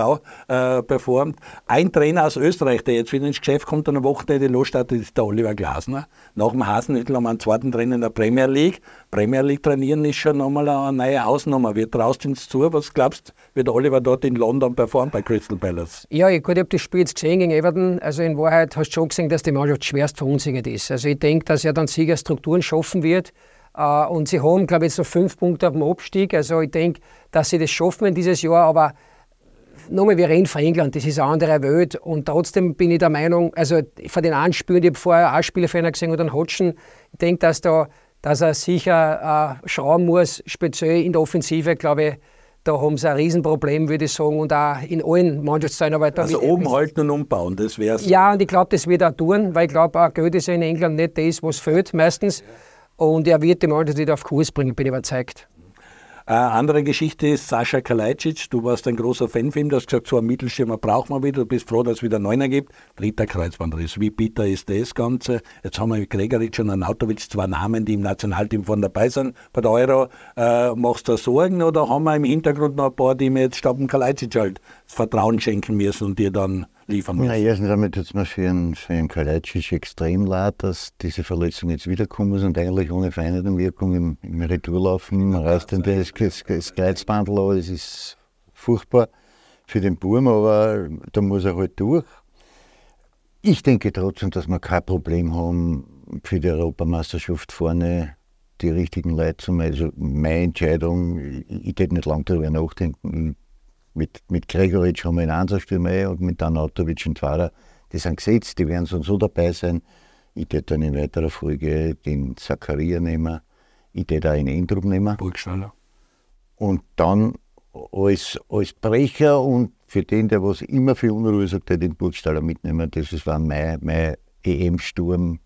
äh, performt. Ein Trainer aus Österreich, der jetzt wieder ins Geschäft kommt und eine Woche losstartet, ist der Oliver Glasner. Nach dem Hasenhüttel haben wir einen zweiten Trainer in der Premier League. Premier League trainieren ist schon nochmal eine neue Hausnummer. Wir traust uns zu, was glaubst wird Oliver dort in London performen bei Crystal Palace? Ja, gut, habe das Spiel jetzt gesehen gegen Everton. Also in Wahrheit hast du schon gesehen, dass die Mannschaft schwerst verunsichert ist. Also ich denke, dass er dann Siegerstrukturen schaffen wird. Uh, und sie haben, glaube ich, jetzt noch fünf Punkte auf dem Abstieg. Also ich denke, dass sie das schaffen in dieses Jahr. Aber nochmal, wir reden von England, das ist eine andere Welt. Und trotzdem bin ich der Meinung, also von den einen Spielen, ich habe vorher auch Spieler von gesehen oder einen Hodgson, ich denke, dass, da, dass er sicher uh, schrauben muss, speziell in der Offensive, glaube ich da haben sie ein Riesenproblem, würde ich sagen, und auch in allen Mannschaftsteilen. Also oben halten und umbauen, das wäre es. Ja, und ich glaube, das wird er tun, weil ich glaube, auch Geld ist ja in England nicht das, was fehlt meistens. Und er wird die Mannschaft wieder auf Kurs bringen, bin ich überzeugt. Eine andere Geschichte ist Sascha Kalajdzic. Du warst ein großer Fan von ihm. Du hast gesagt, so einen Mittelschirmer braucht man wieder. Du bist froh, dass es wieder einen Neuner gibt. Dritter Kreuzbandriss. Wie bitter ist das Ganze? Jetzt haben wir mit Gregoritsch und Anautovic zwei Namen, die im Nationalteam von dabei sind bei der Euro. Äh, machst du Sorgen oder haben wir im Hintergrund noch ein paar, die mir jetzt Staben Kalajdzic halt das Vertrauen schenken müssen und dir dann liefern müssen? Ja, erstens einmal tut es mir für einen, für einen Kalajdzic extrem leid, dass diese Verletzung jetzt wiederkommen ist und eigentlich ohne Vereinigungswirkung im, im Retourlaufen reißt dann das, das, das Kreuzbandel an. Das ist furchtbar für den Burm, aber da muss er halt durch. Ich denke trotzdem, dass wir kein Problem haben, für die Europameisterschaft vorne die richtigen Leute zu machen. Also meine Entscheidung, ich, ich hätte nicht lange darüber nachdenken. Mit, mit Gregoritsch haben wir einen Einsatzstürmer und mit Danautovic einen Fahrer. Die sind gesetzt, die werden so und so dabei sein. Ich hätte dann in weiterer Folge den Zakaria nehmen. Ich hätte auch einen Endrup nehmen. Burgstaller. Und dann als, als Brecher und für den, der was immer für Unruhe sagt, den Burgstaller mitnehmen. Das war mein, mein EM-Sturm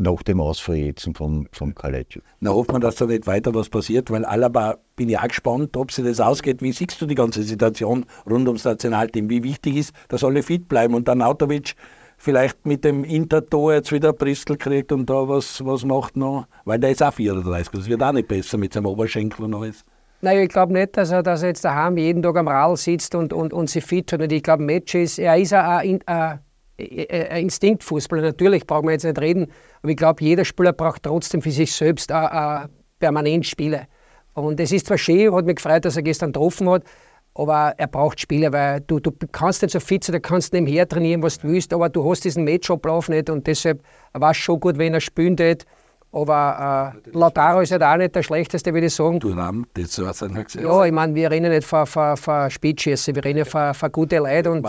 nach dem Ausfall jetzt vom, vom Kalajdzic. Na hoffen wir, dass da nicht weiter was passiert, weil Alaba bin ich auch gespannt, ob sich das ausgeht. Wie siehst du die ganze Situation rund ums Nationalteam? Wie wichtig ist, dass alle fit bleiben und dann Autovic vielleicht mit dem Intertor jetzt wieder Bristol kriegt und da was, was macht noch? Weil der ist auch 34, das wird auch nicht besser mit seinem Oberschenkel und alles. Nein, ich glaube nicht, dass er, dass er jetzt daheim jeden Tag am Rad sitzt und, und, und sich fit hat. Und ich glaube, Matches, er ist ein, ein, ein Instinktfußballer. Natürlich brauchen wir jetzt nicht reden, aber ich glaube, jeder Spieler braucht trotzdem für sich selbst ein, ein permanent Spiele. Und es ist zwar schön, hat mich gefreut, dass er gestern getroffen hat, aber er braucht Spiele, weil du, du kannst nicht so fit sein, du kannst nebenher trainieren, was du willst, aber du hast diesen Matchablauf nicht und deshalb war es schon gut, wenn er spielen tät. Aber äh, Lautaro ist halt auch nicht der schlechteste, würde ich sagen. Du Ram, das war sein Ja, ich meine, wir rennen nicht von, von, wir rennen von, von guten Leuten. Und,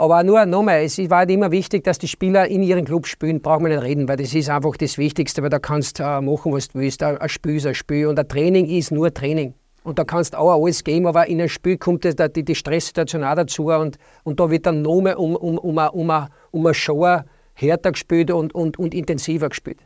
aber nur nochmal, es war halt immer wichtig, dass die Spieler in ihren Club spielen, brauchen wir nicht reden, weil das ist einfach das Wichtigste, weil da kannst du äh, machen, was du willst. Ein Spiel ist ein Spiel und ein Training ist nur Training. Und da kannst du auch alles geben, aber in ein Spiel kommt die, die Stresssituation auch dazu und, und da wird dann nochmal um, um, um, um, um, um eine Show härter gespielt und, und, und intensiver gespielt.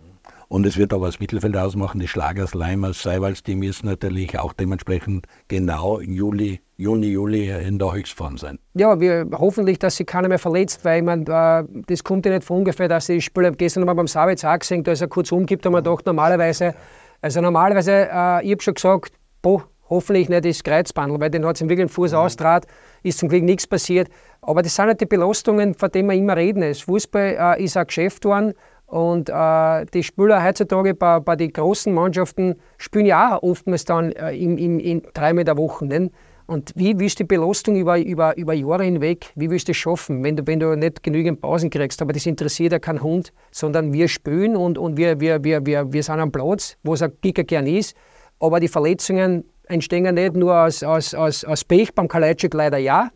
Und es wird aber das Mittelfeld ausmachen, die Schlagers, Leimers, Seiwals, die müssen natürlich auch dementsprechend genau Juli, Juni, Juli in der Höchstform sein. Ja, wir hoffentlich, dass sich keiner mehr verletzt, weil ich mein, äh, das kommt ja nicht von ungefähr, dass die Spieler gestern nochmal beim Savitz auch gesehen, da ist er kurz umgibt, haben wir gedacht, normalerweise, also normalerweise, äh, ich habe schon gesagt, boah, hoffentlich nicht das Kreuzbandel, weil den hat es im wirklichen Fuß mhm. austrat, ist zum Glück nichts passiert. Aber das sind halt die Belastungen, von denen wir immer reden. Das Fußball äh, ist ein Geschäft geworden und äh, die Spieler heutzutage bei, bei den großen Mannschaften spielen ja auch oftmals dann äh, in, in, in dreimal der Woche. Nicht? Und wie willst du die Belastung über, über, über Jahre hinweg, wie willst du das schaffen, wenn du, wenn du nicht genügend Pausen kriegst? Aber das interessiert ja keinen Hund, sondern wir spielen und, und wir, wir, wir, wir, wir sind am Platz, wo es ein Giga gern ist. Aber die Verletzungen entstehen ja nicht nur aus, aus, aus, aus Pech, beim Kalajdzic leider ja.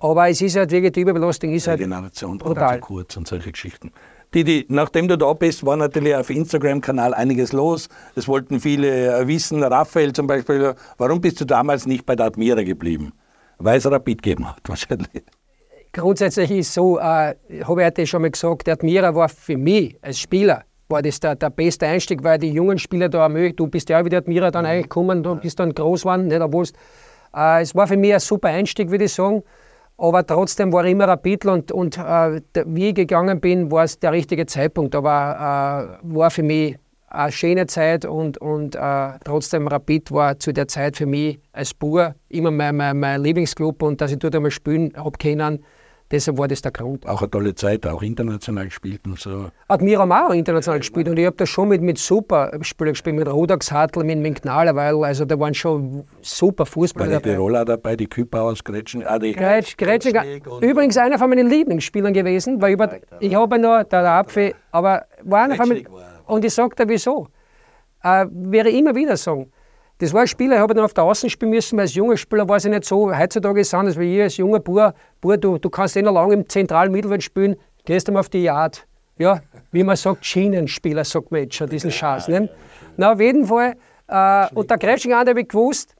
Aber es ist halt wirklich, die Überbelastung ist halt Regeneration brutal. kurz und solche Geschichten. Didi, nachdem du da bist, war natürlich auf Instagram-Kanal einiges los. Es wollten viele äh, wissen, Raphael zum Beispiel, warum bist du damals nicht bei der Admira geblieben? Weil es Rapid gegeben hat, wahrscheinlich. Grundsätzlich ist so, äh, habe ich heute schon mal gesagt, der Admira war für mich als Spieler war das der, der beste Einstieg, weil die jungen Spieler da möglich, du bist ja auch wieder Admira dann eigentlich gekommen, du bist dann groß geworden, nicht obwohl äh, es war für mich ein super Einstieg, würde ich sagen. Aber trotzdem war ich immer Rapid und, und äh, wie ich gegangen bin, war es der richtige Zeitpunkt. Aber äh, war für mich eine schöne Zeit und, und äh, trotzdem Rapid war zu der Zeit für mich als Bur immer mein, mein, mein Lieblingsclub und dass ich dort einmal spielen habe können, Deshalb war das der Grund. Auch eine tolle Zeit, auch international gespielt und so. Admira haben auch international gespielt und ich habe da schon mit, mit super Spielern gespielt, mit Rodax Hartl, mit, mit Gnalerweil, also da waren schon super Fußballer dabei. Die Roller dabei, die Küppauers, Gretchen, ah, die Gretsch, Gretchen, Übrigens einer von meinen Lieblingsspielern gewesen, weil über, ich habe noch, der Apfel, aber war einer von meinen, und ich sage dir wieso. Äh, wäre immer wieder sagen, das war ein Spieler, ich habe dann auf der Außen spielen müssen, weil als junger Spieler war es nicht so. Heutzutage ist es anders, weil ich als junger Bauer, Bauer du, du kannst eh noch lange im zentralen Mittelfeld spielen, gehst einmal auf die Yard. Ja, wie man sagt, Schienenspieler, sagt man jetzt schon, diesen Schatz. Ne? Na, auf jeden Fall, äh, und der Gretsching an, habe ich gewusst,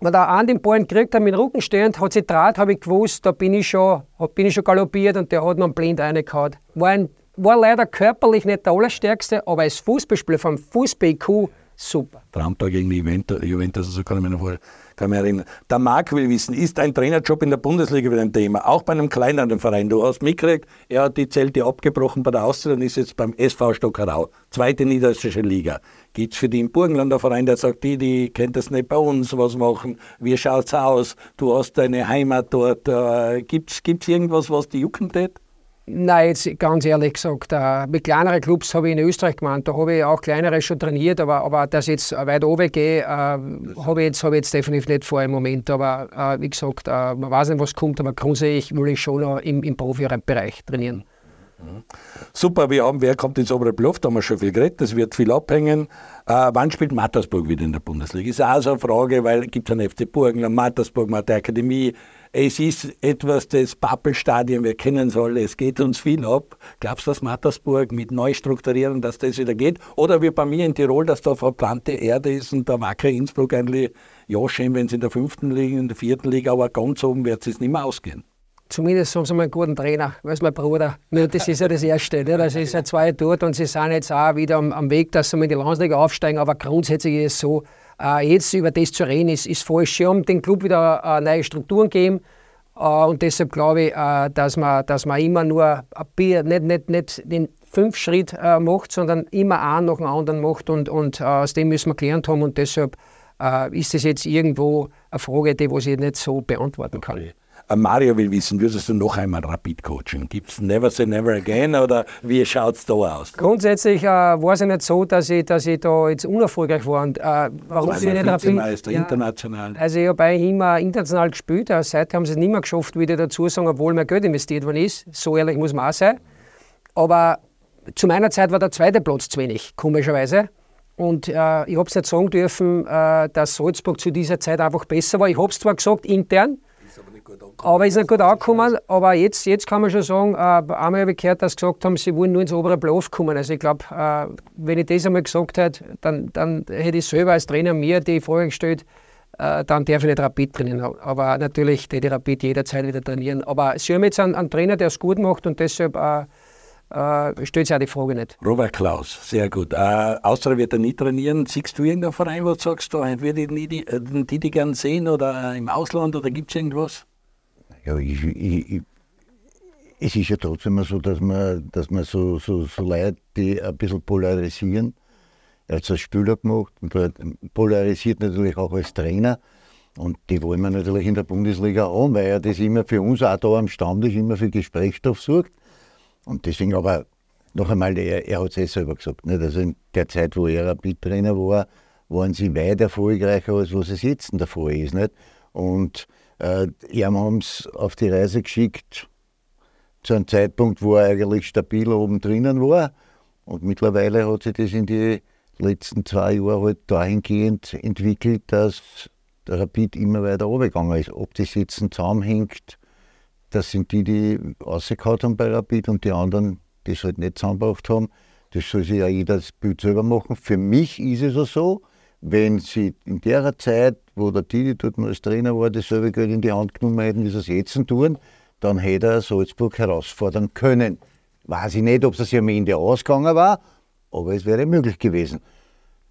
wenn der an den Ball gekriegt hat, mit dem Rücken stehend, hat sich draht, habe ich gewusst, da bin ich schon, bin ich schon galoppiert und der hat noch einen blind reingehauen. War, ein, war leider körperlich nicht der Allerstärkste, aber als Fußballspieler vom Fußball-IQ Super. Traumtag gegen die Juventus, Juventus also kann ich mich noch vorstellen kann mich erinnern. Der Marc will wissen, ist ein Trainerjob in der Bundesliga wieder ein Thema? Auch bei einem kleineren Verein. Du hast mitgekriegt, er hat die Zelte abgebrochen bei der Austria und ist jetzt beim SV Stockerau, zweite niederösterreichische Liga. Gibt es für die im Burgenlander Verein, der sagt, die, die kennt das nicht bei uns, was machen, wie schaut's aus, du hast deine Heimat dort. Äh, Gibt es irgendwas, was die jucken tät? Nein, jetzt ganz ehrlich gesagt, äh, mit kleineren Clubs habe ich in Österreich gemeint, da habe ich auch kleinere schon trainiert, aber, aber dass ich jetzt weit oben gehe, äh, habe ich, jetzt, ich jetzt definitiv nicht vor im Moment. Aber äh, wie gesagt, man weiß nicht, was kommt, aber grundsätzlich will ich schon im, im Profi-Bereich trainieren. Super, wir haben, wer kommt ins obere Bluff, da haben wir schon viel geredet, das wird viel abhängen. Äh, wann spielt Mattersburg wieder in der Bundesliga? Ist auch so eine Frage, weil es gibt einen FC Burgenland, Mattersburg, man Akademie, es ist etwas das Pappelstadion, wir kennen es es geht uns viel ab. Glaubst du, dass Mattersburg mit Neustrukturieren, dass das wieder geht? Oder wie bei mir in Tirol, dass da verplante Erde ist und der Wacker Innsbruck eigentlich, ja schön, wenn sie in der fünften Liga, in der vierten Liga, aber ganz oben wird es nicht mehr ausgehen. Zumindest haben sie mal einen guten Trainer, weil mein Bruder. Das ist ja das Erste. Nicht? Also, es sind zwei dort und sie sind jetzt auch wieder am, am Weg, dass sie mal in die Landesliga aufsteigen. Aber grundsätzlich ist es so, äh, jetzt über das zu reden, ist, ist falsch. Sie haben den Club wieder äh, neue Strukturen gegeben. Äh, und deshalb glaube ich, äh, dass, man, dass man immer nur ein nicht, nicht, nicht den fünf Schritt äh, macht, sondern immer einen nach dem anderen macht. Und, und äh, aus dem müssen wir gelernt haben. Und deshalb ist das jetzt irgendwo eine Frage, die ich nicht so beantworten kann. Okay. Äh, Mario will wissen, würdest du noch einmal Rapid coachen? Gibt es Never Say Never Again oder wie schaut es da aus? Grundsätzlich äh, war es ja nicht so, dass ich, dass ich da jetzt unerfolgreich war. Und, äh, warum ich nicht Rapid? Meister, ja, international. Also ich habe eigentlich immer international gespielt. Also seitdem haben sie es nicht mehr geschafft, wieder dazu sagen, obwohl mehr Geld investiert worden ist. So ehrlich muss man auch sein. Aber zu meiner Zeit war der zweite Platz zu wenig, komischerweise. Und äh, ich habe es nicht sagen dürfen, äh, dass Salzburg zu dieser Zeit einfach besser war. Ich habe es zwar gesagt intern, aber ist nicht gut angekommen. Aber jetzt, jetzt kann man schon sagen, äh, einmal habe ich gehört, dass sie gesagt haben, sie wollen nur ins obere Bluff kommen. Also ich glaube, äh, wenn ich das einmal gesagt hätte, dann, dann hätte ich selber als Trainer mir die Frage gestellt, äh, dann darf ich nicht Rapid trainieren. Aber natürlich die Rapid jederzeit wieder trainieren. Aber sie haben jetzt einen, einen Trainer, der es gut macht und deshalb äh, äh, stellt sich auch die Frage nicht. Robert Klaus, sehr gut. Äh, Austria wird er nie trainieren. Siehst du irgendeinen Verein, wo du sagst, da würde ich die, die, die, die gerne sehen oder im Ausland oder gibt es irgendwas? Ja, ich, ich, ich, es ist ja trotzdem so, dass man, dass man so, so, so Leute, die ein bisschen polarisieren, er hat es als Spieler gemacht und polarisiert natürlich auch als Trainer. Und die wollen wir natürlich in der Bundesliga haben, weil er das immer für uns auch da am Stammtisch immer für Gesprächsstoff sucht. Und deswegen aber, noch einmal, er, er hat es eh selber gesagt, nicht? also in der Zeit, wo er Rapid-Trainer war, waren sie weit erfolgreicher, als was es jetzt der Fall ist. Nicht? Und äh, ihm haben es auf die Reise geschickt zu einem Zeitpunkt, wo er eigentlich stabil oben drinnen war. Und mittlerweile hat sich das in die letzten zwei Jahre halt dahingehend entwickelt, dass der Rapid immer weiter runtergegangen ist. Ob das jetzt zusammenhängt, das sind die, die rausgehauen haben bei Rapid und die anderen, die es halt nicht zusammengebracht haben. Das soll sich ja jeder das Bild selber machen. Für mich ist es auch so, wenn sie in der Zeit, wo der Didi dort als Trainer war, dasselbe Geld in die Hand genommen hätten, wie sie es jetzt tun, dann hätte er Salzburg herausfordern können. Weiß ich nicht, ob es am Ende ausgegangen war, aber es wäre möglich gewesen.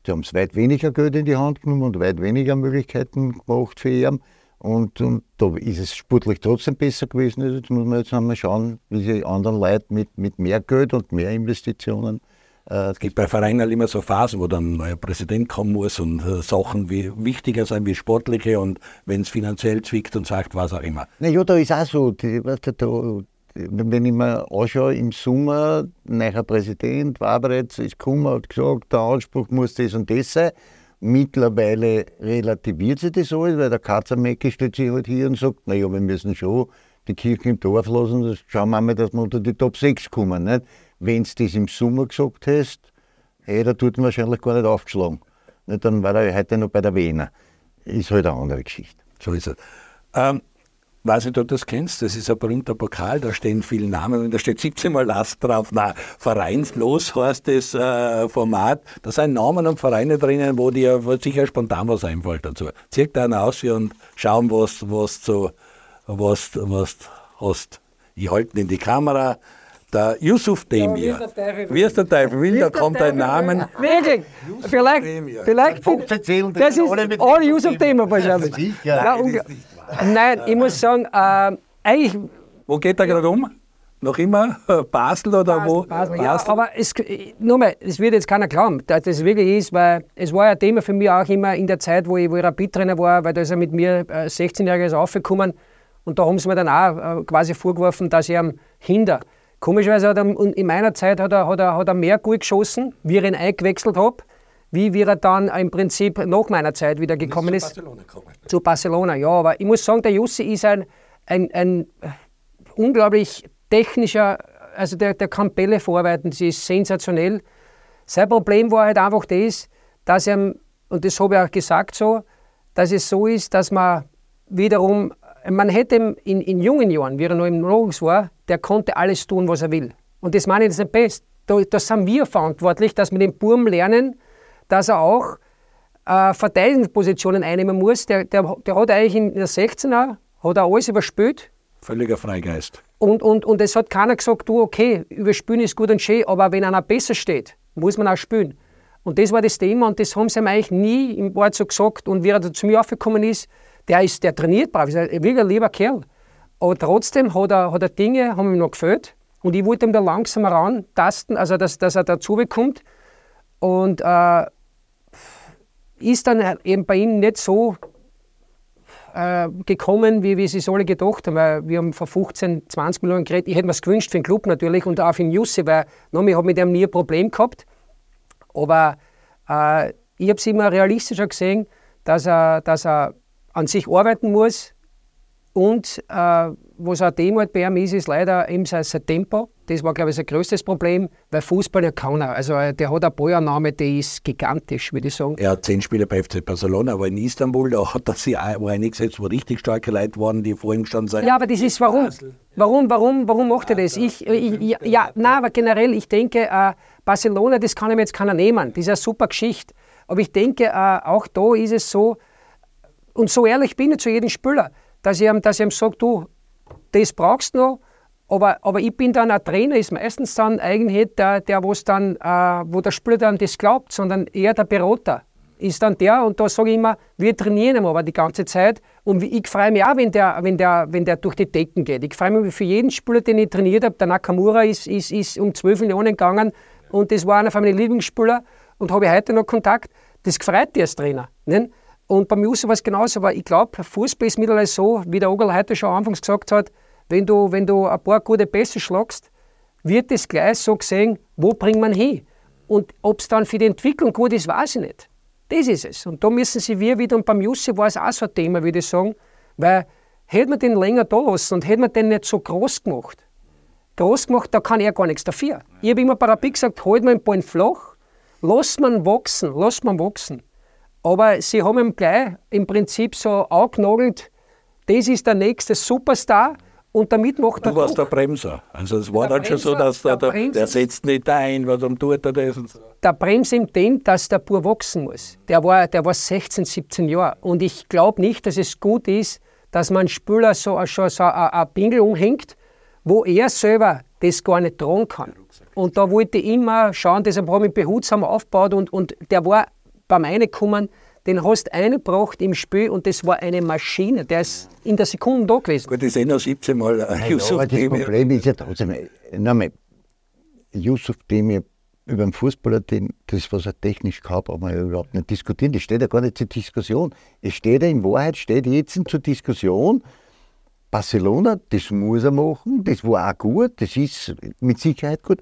Sie haben es weit weniger Geld in die Hand genommen und weit weniger Möglichkeiten gemacht für ihn. Und, und da ist es sportlich trotzdem besser gewesen. Also jetzt muss man jetzt einmal schauen, wie sie anderen Leuten mit, mit mehr Geld und mehr Investitionen es gibt bei Vereinen halt immer so Phasen, wo dann ein neuer Präsident kommen muss und äh, Sachen wie wichtiger sein wie sportliche und wenn es finanziell zwickt und sagt, was auch immer. Na ja, da ist auch so, die, weißt du, da, wenn ich mir anschaue, im Sommer, neuer Präsident, Wabretz ist gekommen, hat gesagt, der Anspruch muss das und das sein. Mittlerweile relativiert sich das alles, weil der Katzermecke stellt sich halt hier und sagt, naja, wir müssen schon die Kirche im Dorf lassen, schauen wir mal, dass wir unter die Top 6 kommen. Nicht? Wenn du das im Sommer gesagt hast, hey, da tut wahrscheinlich gar nicht aufgeschlagen. Nicht, dann war er heute noch bei der Wiener. Ist halt eine andere Geschichte. So ist es. Ähm, weiß nicht, ob du das kennst, das ist ein berühmter Pokal, da stehen viele Namen und da steht 17 Mal Last drauf. Na, Vereinslos heißt das äh, Format. Da sind Namen und Vereine drinnen, wo dir sicher spontan was einfällt dazu. Zieh da einen aus und schauen, was, was, was, was hast. Ich halte in die Kamera Der Yusuf Demir. Wie ist der Teufel will, da kommt ein Name. Wirklich. Vielleicht, vielleicht. 15 Zählen, Das ist alle Yusuf Thema wahrscheinlich. Sicher. Ja, Nein, ich muss sagen, äh, eigentlich Wo geht er gerade um? Noch immer Basel oder wo? Basel, ja, aber es, nur mal, es wird jetzt keiner glauben, dass das wirklich ist, weil es war ja ein Thema für mich auch immer in der Zeit, wo ich, wo ich Rapid-Trainer war, weil da ist er mit mir äh, 16-Jähriges aufgekommen und da haben sie mir dann auch äh, quasi vorgeworfen, dass ich am hinder. Komischerweise hat er in meiner Zeit hat er, hat er, hat er mehr gut geschossen, wie ich ihn eingewechselt habe, wie wie er dann im Prinzip nach meiner Zeit wieder gekommen ist zu Barcelona, ja, aber ich muss sagen, der Jussi ist ein, ein, ein unglaublich technischer, also der, der kann Bälle vorarbeiten, das ist sensationell. Sein Problem war halt einfach das, dass er, und das habe ich auch gesagt so, dass es so ist, dass man wiederum, man hätte in, in jungen Jahren, wie er noch im Nachwuchs war, der konnte alles tun, was er will. Und das meine ich das ist best. Da, da sind wir verantwortlich, dass wir den Burm lernen, dass er auch äh, Verteidigungspositionen einnehmen muss. Der, der, der hat eigentlich in der 16er hat er alles überspielt. Völliger Freigeist. Und, und, und es hat keiner gesagt, du, okay, überspielen ist gut und schön, aber wenn einer besser steht, muss man auch spielen. Und das war das Thema und das haben sie ihm eigentlich nie im Wort so gesagt. Und wie er da zu mir aufgekommen ist, der, ist, der trainiert brav, ist ein wirklich lieber Kerl. Aber trotzdem hat er, hat er Dinge, haben ihm noch gefällt. Und ich wollte ihm da langsam herantasten, also dass, dass er dazu bekommt. Und äh, ist dann eben bei ihm nicht so äh, gekommen, wie, wie sie es alle gedacht haben. Weil wir haben vor 15, 20 Millionen geredet. Ich hätte mir es gewünscht für den Club natürlich und auch für den Jussi, weil noch, ich habe mit ihm nie ein Problem gehabt. Aber äh, ich habe es immer realistischer gesehen, dass er, dass er an sich arbeiten muss. Und äh, was auch Thema bei ihm ist, ist leider eben sein, sein Tempo. Das war, glaube ich, sein größtes Problem, weil Fußball ja kann er. Also äh, der hat eine Ballannahme, die ist gigantisch, würde ich sagen. Er hat zehn Spiele bei FC Barcelona, aber in Istanbul, da hat er sich auch eingesetzt, wo richtig starke Leute waren, die vor ihm gestanden sind. Ja, aber das ist warum? Warum, warum, warum macht er das? Ich, ich, ja, ja, nein, aber generell, ich denke, äh, Barcelona, das kann ihm jetzt keiner nehmen. Das ist eine super Geschichte. Aber ich denke, äh, auch da ist es so, und so ehrlich bin ich zu jedem Spieler, dass ich ihm, dass ich ihm sage, du, das brauchst du noch, aber, aber ich bin dann ein Trainer, ist meistens dann eigentlich der, der wo's dann, äh, wo der Spieler dann das glaubt, sondern eher der Berater. Ist dann der, und da sage ich immer, wir trainieren ihn aber die ganze Zeit. Und ich freue mich auch, wenn der, wenn, der, wenn der durch die Decken geht. Ich freue mich für jeden Spieler, den ich trainiert habe. Der Nakamura ist, ist, ist um 12 Millionen gegangen und das war einer von meinen Lieblingsspieler und habe ich heute noch Kontakt. Das gefreut dich als Trainer. Nicht? Und beim Jussi war es genauso, aber ich glaube, Fußball ist mittlerweile so, wie der Ogerl heute schon anfangs gesagt hat, wenn du, wenn du ein paar gute Pässe schlagst, wird das gleich so gesehen, wo bringt man hin? Und ob es dann für die Entwicklung gut ist, weiß ich nicht. Das ist es. Und da müssen sie wir wieder, und beim Jussi war es auch so ein Thema, würde ich sagen, weil hätte man den länger da lassen und hätte man den nicht so groß gemacht, groß gemacht, da kann er gar nichts dafür. Ich habe immer bei Rapid gesagt, halt mal den Ball flach, lass man wachsen, lass man wachsen. Aber sie haben ihm gleich im Prinzip so angenagelt, das ist der nächste Superstar und damit macht er Du warst Druck. der Bremser. Also es war Der dann schon so, Bremser, dass der, der der, Bremser. der setzt nicht ein, was am tut er das so. der Brems in dem, dass der Bur wachsen muss. Der war, der war 16, 17 Jahre. Und ich glaube nicht, dass es gut ist, dass man Spieler so, schon so ein, ein Pingel umhängt, wo er selber das gar nicht tragen kann. Und da wollte ich immer schauen, deshalb habe ich behutsam aufgebaut und, und der war beim Reinkommen, den hast du eingebracht im Spiel und das war eine Maschine. Der ist in der Sekunde da gewesen. Gut, ich sehe noch 17 Mal äh, Ja, Yusuf aber das Demir. Problem ist ja trotzdem, nochmal, Yusuf Demir über den Fußballer, das, was er technisch kann, braucht man ja überhaupt nicht diskutieren. Das steht ja gar nicht zur Diskussion. Es steht ja in Wahrheit, steht jetzt zur Diskussion, Barcelona, das muss er machen, das war auch gut, das ist mit Sicherheit gut.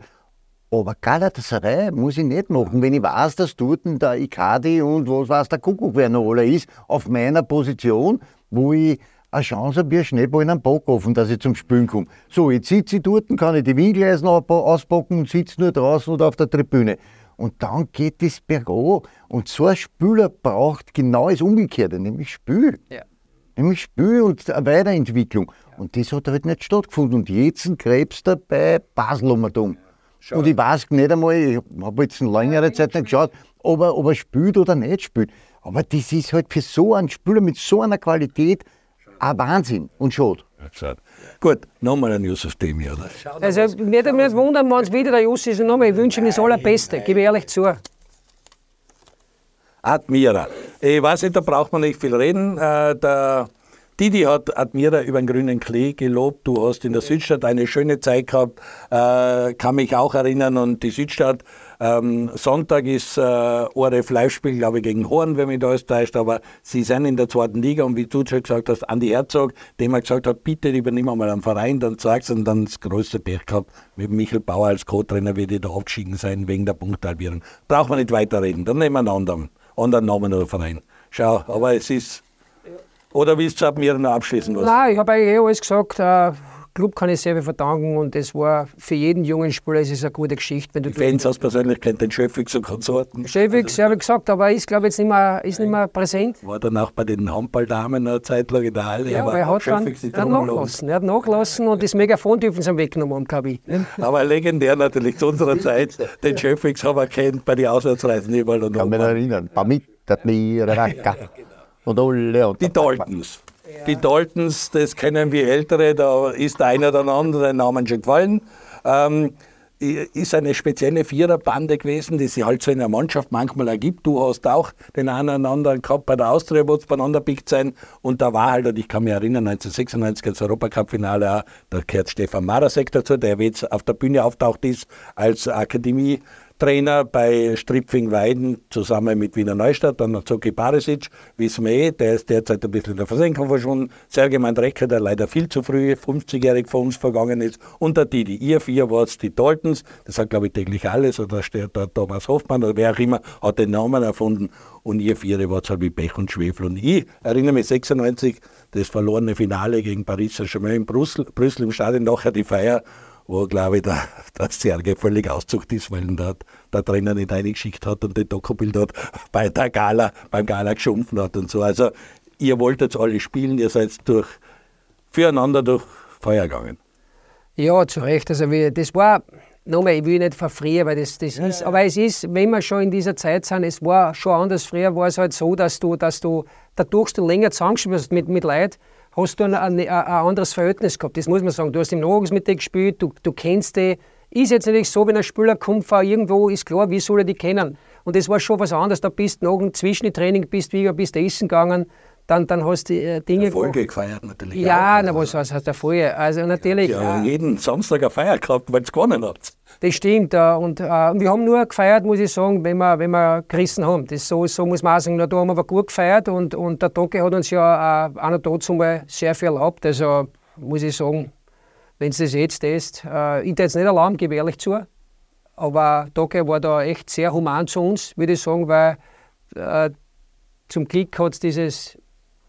Aber Galatasaray muss ich nicht machen, wenn ich weiß, dass dort der Icardi und was weiß der Kuckuck, wer noch alle ist, auf meiner Position, wo ich eine Chance habe, ein Schneeball in einem Backofen, dass ich zum Spülen komme. So, jetzt sitze ich dort, kann ich die Winkel auspacken und sitze nur draußen oder auf der Tribüne. Und dann geht das bergab. Und so ein Spieler braucht genau das Umgekehrte, nämlich Spiel. Ja. Nämlich Spiel und eine Weiterentwicklung. Und das hat halt nicht stattgefunden. Und jetzt krebst er bei Basel um und um. Und ich weiß nicht einmal, ich habe jetzt eine längere Zeit nicht geschaut, ob er, ob er spielt oder nicht spielt. Aber das ist halt für so einen Spieler mit so einer Qualität Ein Wahnsinn und schade. Ja, Gut, nochmal ein Yusuf Demi, oder? Also, mich würde mich nicht wundern, wenn es wieder der Jussi ist. Nochmal, ich wünsche ihm das Allerbeste, gebe ich ehrlich zu. Admira. Ich weiß nicht, da braucht man nicht viel reden. Äh, der Didi hat Admira über den grünen Klee gelobt. Du hast in der Südstadt eine schöne Zeit gehabt, äh, kann mich auch erinnern. Und die Südstadt, ähm, Sonntag ist äh, Ore Fleischspiel, glaube ich, gegen Horn, wenn mich da alles täuscht. Aber sie sind in der zweiten Liga. Und wie du schon gesagt hast, Andi Herzog, dem er gesagt hat, bitte übernimm mal einen Verein, dann sagst du, und dann das größte Pech gehabt. Mit Michael Bauer als Co-Trainer wird ich da aufgestiegen sein wegen der Punkthalbierung. Braucht man nicht weiterreden. Dann nehmen wir einen anderen anderen Namen oder Verein. Schau, aber es ist. Oder willst du ab mir noch abschließen? Was? Nein, ich habe eigentlich eh alles gesagt. Äh, Club kann ich sehr viel verdanken und es war für jeden jungen Spieler ist es eine gute Geschichte. Wenn du Fans aus persönlich kennt den Schöffix und Konsorten. Schöffix, also, habe ich gesagt, aber er ist glaube ich jetzt nicht mehr, ist nicht mehr präsent. War dann auch bei den Handballdamen eine Zeit lang in der Halle. Ja, aber er hat dann er hat nachgelassen. Er hat nachgelassen und das Megafon dürfen sie ihm weggenommen haben, glaube ich. Aber legendär natürlich zu unserer Zeit. Den Schöffix haben wir kennt bei den Auswärtsreisen überall. Und kann mich erinnern. Pamit, mir und alle. Und die Daltons. Die Daltons, das kennen wir Ältere, da ist der eine oder andere Namen schon gefallen. Ähm, ist eine spezielle Viererbande gewesen, die sich halt so in der Mannschaft manchmal ergibt. Du hast auch den einen oder anderen gehabt bei der Austria, wo es beieinander pickt sein. Und da war halt, und ich kann mich erinnern, 1996 das Europacup-Finale, da gehört Stefan Marasek dazu, der jetzt auf der Bühne auftaucht ist als Akademie Trainer bei Stripfing Weiden zusammen mit Wiener Neustadt, dann noch Zoki Barisic, wissen wir eh, der ist derzeit ein bisschen in der Versenkung verschwunden. Sergemann Drecker, der leider viel zu früh, 50-jährig von uns vergangen ist. Und der Didi. Ihr vier wart die Daltons, das hat glaube ich täglich alles, oder steht da Thomas Hoffmann oder wer auch immer, hat den Namen erfunden. Und ihr vier wart halt wie Pech und Schwefel. Und ich erinnere mich 96, das verlorene Finale gegen Paris Saint-Germain in Brüssel, Brüssel im Stadion, nachher die Feier wo, glaube ich, der, der Serge völlig auszucht ist, weil ihn der, der Trainer nicht reingeschickt hat und den Dokobild dort bei der Gala, beim Gala geschumpfen hat und so. Also, ihr wolltet alle spielen, ihr seid durch, füreinander durch Feuer gegangen. Ja, zu Recht. Also, wir, das war, nochmal, ich will nicht verfrieren, weil das, das ja, ist, ja. aber es ist, wenn wir schon in dieser Zeit sind, es war schon anders. Früher war es halt so, dass du, dass du dadurch du länger zusammengespielt hast mit, mit Leuten, hast du ein, ein, ein, anderes Verhältnis gehabt. Das muss man sagen. Du hast im Nachwuchs mit denen gespielt, du, du kennst die. Ist jetzt natürlich so, wenn ein Spieler kommt von irgendwo, ist klar, wie soll er die kennen? Und das war schon was anderes. Da bist du nach zwischen dem Training, bist wieder, bist essen gegangen, dann, dann hast du äh, Dinge. Erfolge gefeiert natürlich. Ja, auch. na, was, was heißt Erfolge? Also natürlich. Ja, ja, jeden Samstag eine Feier gehabt, weil ihr gewonnen habt. Das stimmt. Äh, und äh, wir haben nur gefeiert, muss ich sagen, wenn wir, wenn wir gerissen haben. Das so, so muss man sagen. Da haben wir aber gut gefeiert und, und der Doke hat uns ja auch noch dazu mal sehr viel erlaubt. Also muss ich sagen, wenn es das jetzt ist, äh, ich jetzt nicht Alarm, gebe ehrlich zu. Aber Doke war da echt sehr human zu uns, würde ich sagen, weil äh, zum Glück hat es dieses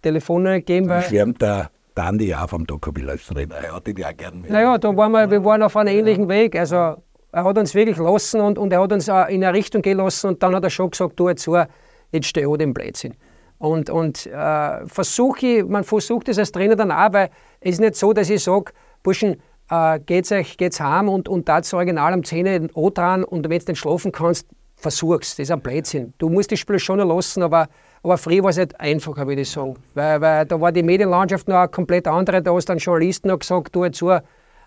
Telefon gegeben. Dann schwärmt der Dandi auch vom Dokobil als Trainer. Er hat ihn ja gern. Naja, da waren wir, wir waren auf einem ähnlichen Weg. Also er hat uns wirklich lassen und, und er hat uns auch in eine Richtung gelassen und dann hat er schon gesagt, du jetzt, so, jetzt steh ich den Blödsinn. Und, und äh, versuche man versucht es als Trainer dann auch, weil es ist nicht so, dass ich sage, Burschen, äh, geht's euch, geht's heim und, und da das Original am Zähne O dran und wenn du nicht schlafen kannst, versuch's. Das ist ein Blödsinn. Du musst das Spiel schon lassen, aber, aber früher war es nicht einfacher, würde ich sagen. Weil, weil da war die Medienlandschaft noch eine komplett andere. Da hast dann Journalisten noch gesagt, du jetzt so,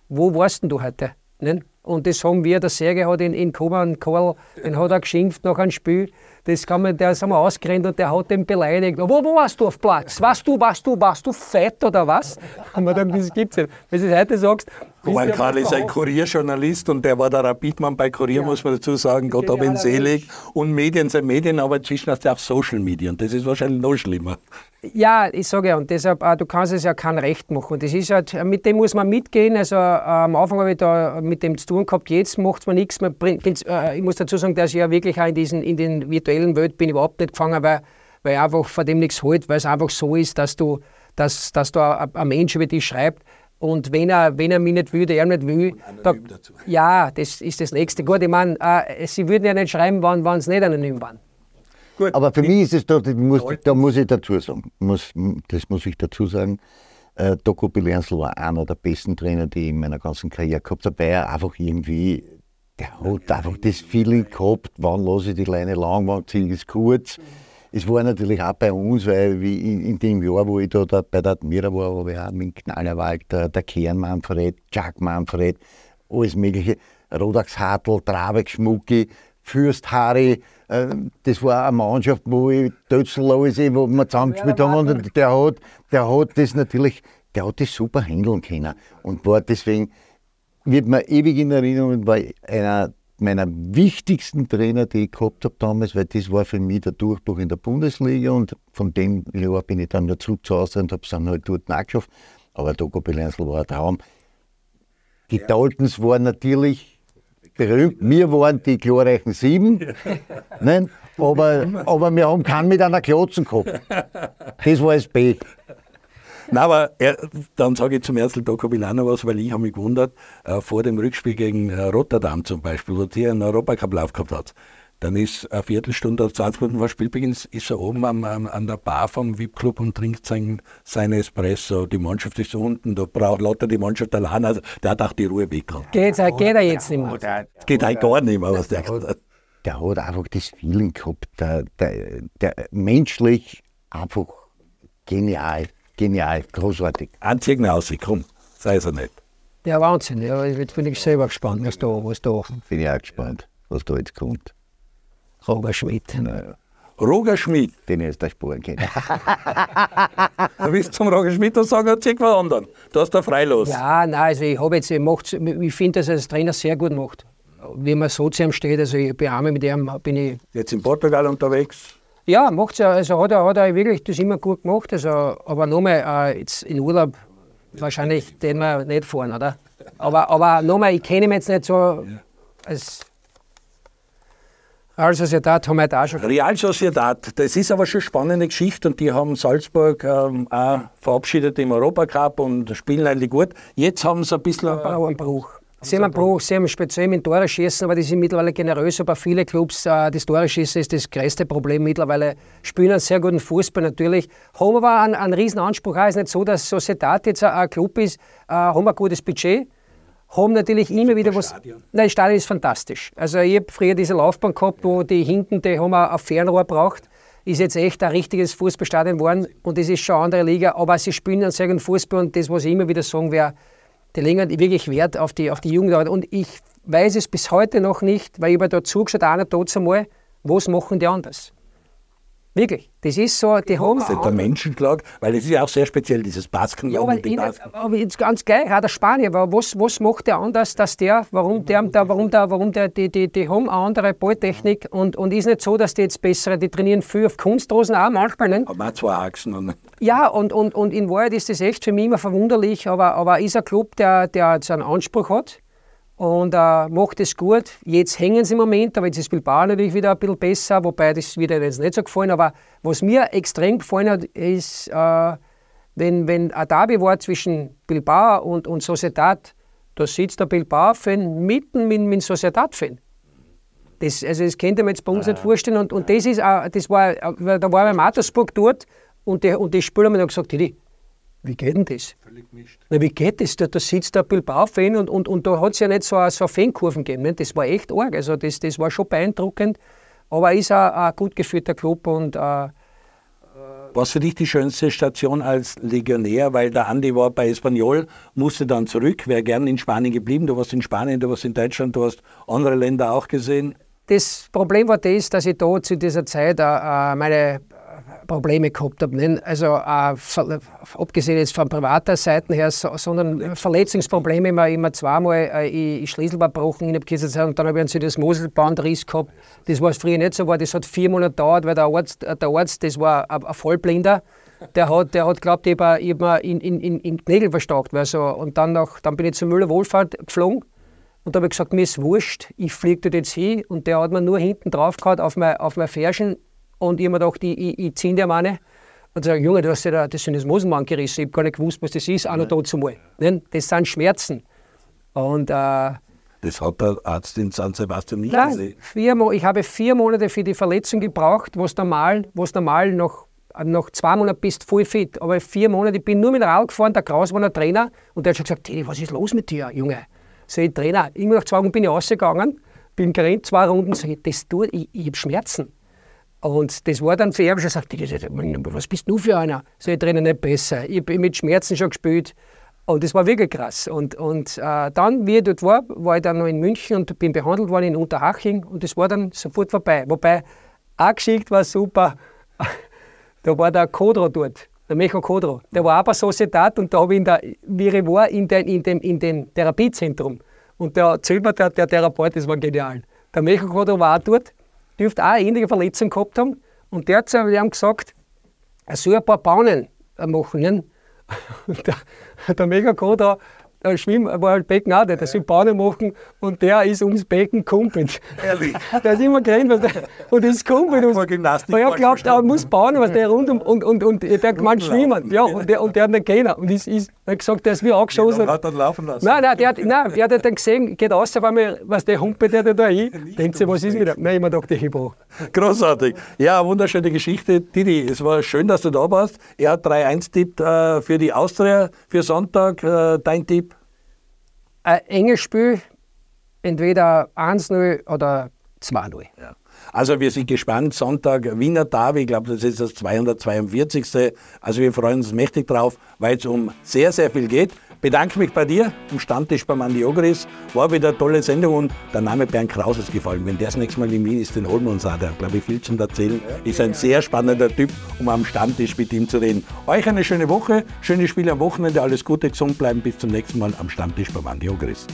wo warst denn du heute? Nicht? Und das haben wir, der Serge hat in, in Koma und Karl, den hat er geschimpft nach einem Spiel. Das kann man, der ist einmal ausgerannt und der hat den beleidigt. Wo, wo warst du auf Platz? Warst du, warst du, warst du fett oder was? Und man denkt, das gibt's nicht. Wenn du es heute sagst. Weil Karl ist ein Kurierjournalist und der war der Rapidmann bei Kurier, ja. muss man dazu sagen, Gott hab ihn selig. Und Medien sind Medien, aber inzwischen hast du auch Social Media und das ist wahrscheinlich noch schlimmer. Ja, ich sage ja, und deshalb, äh, du kannst es ja kein Recht machen. Und das ist halt, mit dem muss man mitgehen. Also äh, am Anfang habe ich da mit dem zu tun gehabt, jetzt macht man nichts. Man bringt, äh, ich muss dazu sagen, dass ich ja wirklich auch in, diesen, in den virtuellen Welt bin überhaupt nicht gefangen, weil, weil ich einfach von dem nichts hält, weil es einfach so ist, dass du, dass, dass da ein Mensch über dich schreibt. Und wenn er, wenn er mich nicht will, er nicht will, da, ja, das ist das Nächste. Gut, ich meine, äh, sie würden ja nicht schreiben, wann, wann sie nicht anonym waren. Gut. Aber für mich ist es da, muss, da muss ich dazu sagen, muss, das muss ich dazu sagen, äh, Doku Bilansl war einer der besten Trainer, die ich in meiner ganzen Karriere gehabt habe, weil er einfach irgendwie, der hat einfach das Feeling gehabt, wann lasse ich die Leine lang, wann ziehe ich es kurz. Es war natürlich auch bei uns, weil in dem Jahr, wo ich da, da bei der Admira war, habe ich auch mit Knallerwald, der, der Kern Manfred, Jack Manfred, alles mögliche, Rodax Hartl, Trabeck Schmucki, Fürst Harry, äh, das war eine Mannschaft, wo ich Dötzl alles, wo wir zusammengespielt haben und der hat, der hat das natürlich, der hat das super handeln können. Und war deswegen, wird mir ewig in Erinnerung, war einer meiner wichtigsten Trainer, die ich gehabt habe damals, weil das war für mich der Durchbruch in der Bundesliga und von dem Jahr bin ich dann wieder zurück zu Hause und habe es dann halt dort nachgeschafft. Aber Dogo Belenzl war ein Traum. Die ja. Daltons waren natürlich berühmt. Wir waren die glorreichen Sieben. Nein, aber, aber wir haben keinen mit einer Klotzen gehabt. Das war das B. Nein, aber er, dann sage ich zum ersten Doco Milano was, weil ich habe mich gewundert, äh, vor dem Rückspiel gegen äh, Rotterdam zum Beispiel, wo die einen Europacup-Lauf gehabt hat. Dann ist eine Viertelstunde, 20 Minuten vor Spielbeginn, ist er oben am, am, an der Bar vom VIP-Club und trinkt sein, seine Espresso. Die Mannschaft ist unten, da braucht lauter die Mannschaft allein. Also der hat auch die Ruhe weg. Geht, geht er jetzt nicht mehr? Der, geht halt gar nicht mehr, was der, der hat. Der hat einfach das Feeling gehabt, der, der, der menschlich einfach genial. Genial, großartig. Anziehen aus, komm, sei es nicht. Ja, Wahnsinn. Ja, jetzt bin ich selber gespannt, was da, was da. Bin ich auch gespannt, was da jetzt kommt. Roger Schmidt. Naja. Roger Schmidt. Den ich aus der Spuren kenne. du willst zum Roger Schmidt und sagen, erzähl was anderen. Du hast da freilos. Ja, nein, also ich habe jetzt, ich, ich finde, dass er als Trainer sehr gut macht. Wie man so zu ihm steht, also ich bearme mit ihm, bin ich. Jetzt in Portugal unterwegs? Ja, macht's ja, also hat er, hat er wirklich das immer gut gemacht. Also, aber nochmal, äh, jetzt in Urlaub wahrscheinlich den wir nicht fahren, oder? Aber, aber nochmal, ich kenne ihn jetzt nicht so als Real Sociedad haben wir da schon. Real Sociedad, das ist aber schon eine spannende Geschichte und die haben Salzburg ähm, auch verabschiedet im Europacup und spielen eigentlich gut. Jetzt haben sie ein bisschen einen Bruch. Sie haben einen Bruch, sie haben speziell mit Tore schießen, aber die sind mittlerweile generös. Aber viele Clubs, äh, das Tore schießen ist das größte Problem mittlerweile. Spielen einen sehr guten Fußball natürlich. Haben aber einen, einen riesen Anspruch. Es ist nicht so, dass Sociedad jetzt ein Club ist, äh, haben ein gutes Budget. Haben natürlich immer wieder was. Stadion. Nein, das Stadion ist fantastisch. Also, ich habe früher diese Laufbahn gehabt, wo die hinten, die haben ein Fernrohr braucht ist jetzt echt ein richtiges Fußballstadion geworden und das ist schon eine andere Liga, aber sie spielen einen sehr guten Fußball und das, was ich immer wieder sagen werde, die legen wirklich Wert auf die, auf die Jugendarbeit. Und ich weiß es bis heute noch nicht, weil ich habe da zugeschaut, einer tot einmal, was machen die anders? Wirklich. Das ist so, die haben. Das ist der Menschenklag, weil es ist ja auch sehr speziell, dieses Basken. Ja, aber, in, aber jetzt ganz geil, auch der Spanier, was, was macht der anders, dass der, warum der, der warum der, warum der, die, die, die haben eine andere Balltechnik und, und ist nicht so, dass die jetzt bessere, die trainieren viel auf Kunstrosen auch manchmal. Nicht? Aber auch zwei Achsen. Und ja, und, und, und in Wahrheit ist das echt für mich immer verwunderlich, aber, aber ist ein Club, der, der jetzt einen Anspruch hat und äh, macht es gut. Jetzt hängen sie im Moment, aber jetzt ist Bilbao natürlich wieder ein bisschen besser, wobei das wieder jetzt nicht so gefallen. Aber was mir extrem gefallen hat, ist, äh, wenn, wenn ein Derby war zwischen Bilbao und, und Sociedad, da sitzt der Bilbao-Fan mitten mit, mit Sociedad-Fan. Das, also das könnte man jetzt bei uns ja. nicht vorstellen. Und, und das, ist, äh, das war, äh, da war bei Mattersburg dort und die, und die Spieler haben mir gesagt, Didi, wie geht denn das? Völlig gemischt. Na, wie geht das? Da, da sitzt der Bilbao-Fan und, und, und da hat es ja nicht so, so Fankurven gegeben. Ne? Das war echt arg. Also das, das war schon beeindruckend. Aber er ist ein, ein gut geführter Club und äh, was für dich die schönste Station als Legionär? Weil der Andi war bei Espanyol, musste dann zurück, wäre gern in Spanien geblieben. Du warst in Spanien, du warst in Deutschland, du hast andere Länder auch gesehen. Das Problem war das, dass ich da zu dieser Zeit äh, äh meine Probleme gehabt habe. Also äh, abgesehen jetzt von privater Seite her, so, sondern Verletzungsprobleme immer, immer zweimal. Äh, ich, ich Schlüssel gebrochen in der Zeit und dann habe ich ein das Moselbandriss gehabt. Das war früher nicht so, war, das hat vier Monate gedauert, weil der Arzt, äh, der Arzt das war ein, ein Vollblinder. Der hat, der hat glaubt, ich habe in, in, in, in Knägel verstaucht. Also, und dann, nach, dann bin ich zu Müller Wohlfahrt geflogen und da habe ich gesagt, mir ist wurscht, ich fliege dort jetzt hin. Und der hat mir nur hinten drauf gehauen auf mein, auf mein Ferschen und ich habe mir gedacht, ich, ich, ich ziehe dir meine. Und sage, Junge, du hast ja da, das sind das Mosenmann gerissen. Ich habe gar nicht gewusst, was das ist, auch noch dazu mal. Das sind Schmerzen. Und, äh, das hat der Arzt in San Sebastian nicht nein, gesehen. Vier, ich habe vier Monate für die Verletzung gebraucht, was normal, was normal noch nach zwei Monaten bist du voll fit. Aber vier Monate, ich bin nur mit dem Rad gefahren, der Kraus war ein Trainer und der hat schon gesagt, Teddy, was ist los mit dir, Junge? So, ich Trainer, irgendwann nach zwei Wochen bin ich rausgegangen, bin gerannt, zwei Runden, sage ich, das tut, ich, ich habe Schmerzen. Und das war dann für ihn schon gesagt, was bist du für einer? So, ich trainiere nicht besser. Ich bin mit Schmerzen schon gespielt. Und das war wirklich krass. Und, und äh, dann, wie ich dort war, war ich dann noch in München und bin behandelt worden in Unterhaching und das war dann sofort vorbei. Wobei, auch geschickt war super, da war der Kodro dort, der Michael Kodro. Der war bei Societat und da habe ich in der, wie ich war, in, den, in, dem, in dem Therapiezentrum. Und der mir, der, der Therapeut, das war genial. Der Michael Kodro war auch dort, dürfte auch eine ähnliche Verletzung gehabt haben. Und der hat zu ihm gesagt, er soll ein paar Bahnen machen. Ne? Und der, der Megacode da schwimmen, war halt Becken auch nicht, der soll Bahnen machen und der ist ums Becken kumpelt. Ehrlich? Der ist immer gerannt was der, und ist kumpelt. Und, Gymnastik ja, glaubt, er muss bauen, was der rund um, und, und, und der gemeint schwimmen. Ja, und der, und der hat nicht gehen. Und ist, ist, er hat gesagt, der ist wie angeschossen. Der hat dann laufen lassen. Nein, nein, der hat, nein, der hat dann gesehen, geht aus, auf einmal, was der humpelt der da hin. Denkt sich, was ist mit dem? Nein, ich mir gedacht, ich habe Großartig. Ja, wunderschöne Geschichte. Didi, es war schön, dass du da warst. Er hat 3-1-Tipp äh, für die Austria für Sonntag. Äh, dein Tipp? Ein enges Spiel, entweder 1-0 oder 2-0. Ja. Also wir sind gespannt. Sonntag Wiener Derby, ich glaube, das ist das 242. Also wir freuen uns mächtig drauf, weil es um sehr, sehr viel geht bedanke mich bei dir am Stammtisch beim Andi Ogris. War wieder eine tolle Sendung und der Name Bernd Kraus ist gefallen. Wenn der das nächste Mal in Wien ist, den holen wir uns auch. Der glaube ich, viel zu erzählen. Ist ein sehr spannender Typ, um am Stammtisch mit ihm zu reden. Euch eine schöne Woche, schöne Spiele am Wochenende, alles Gute, gesund bleiben. Bis zum nächsten Mal am Stammtisch beim Andi Ogris.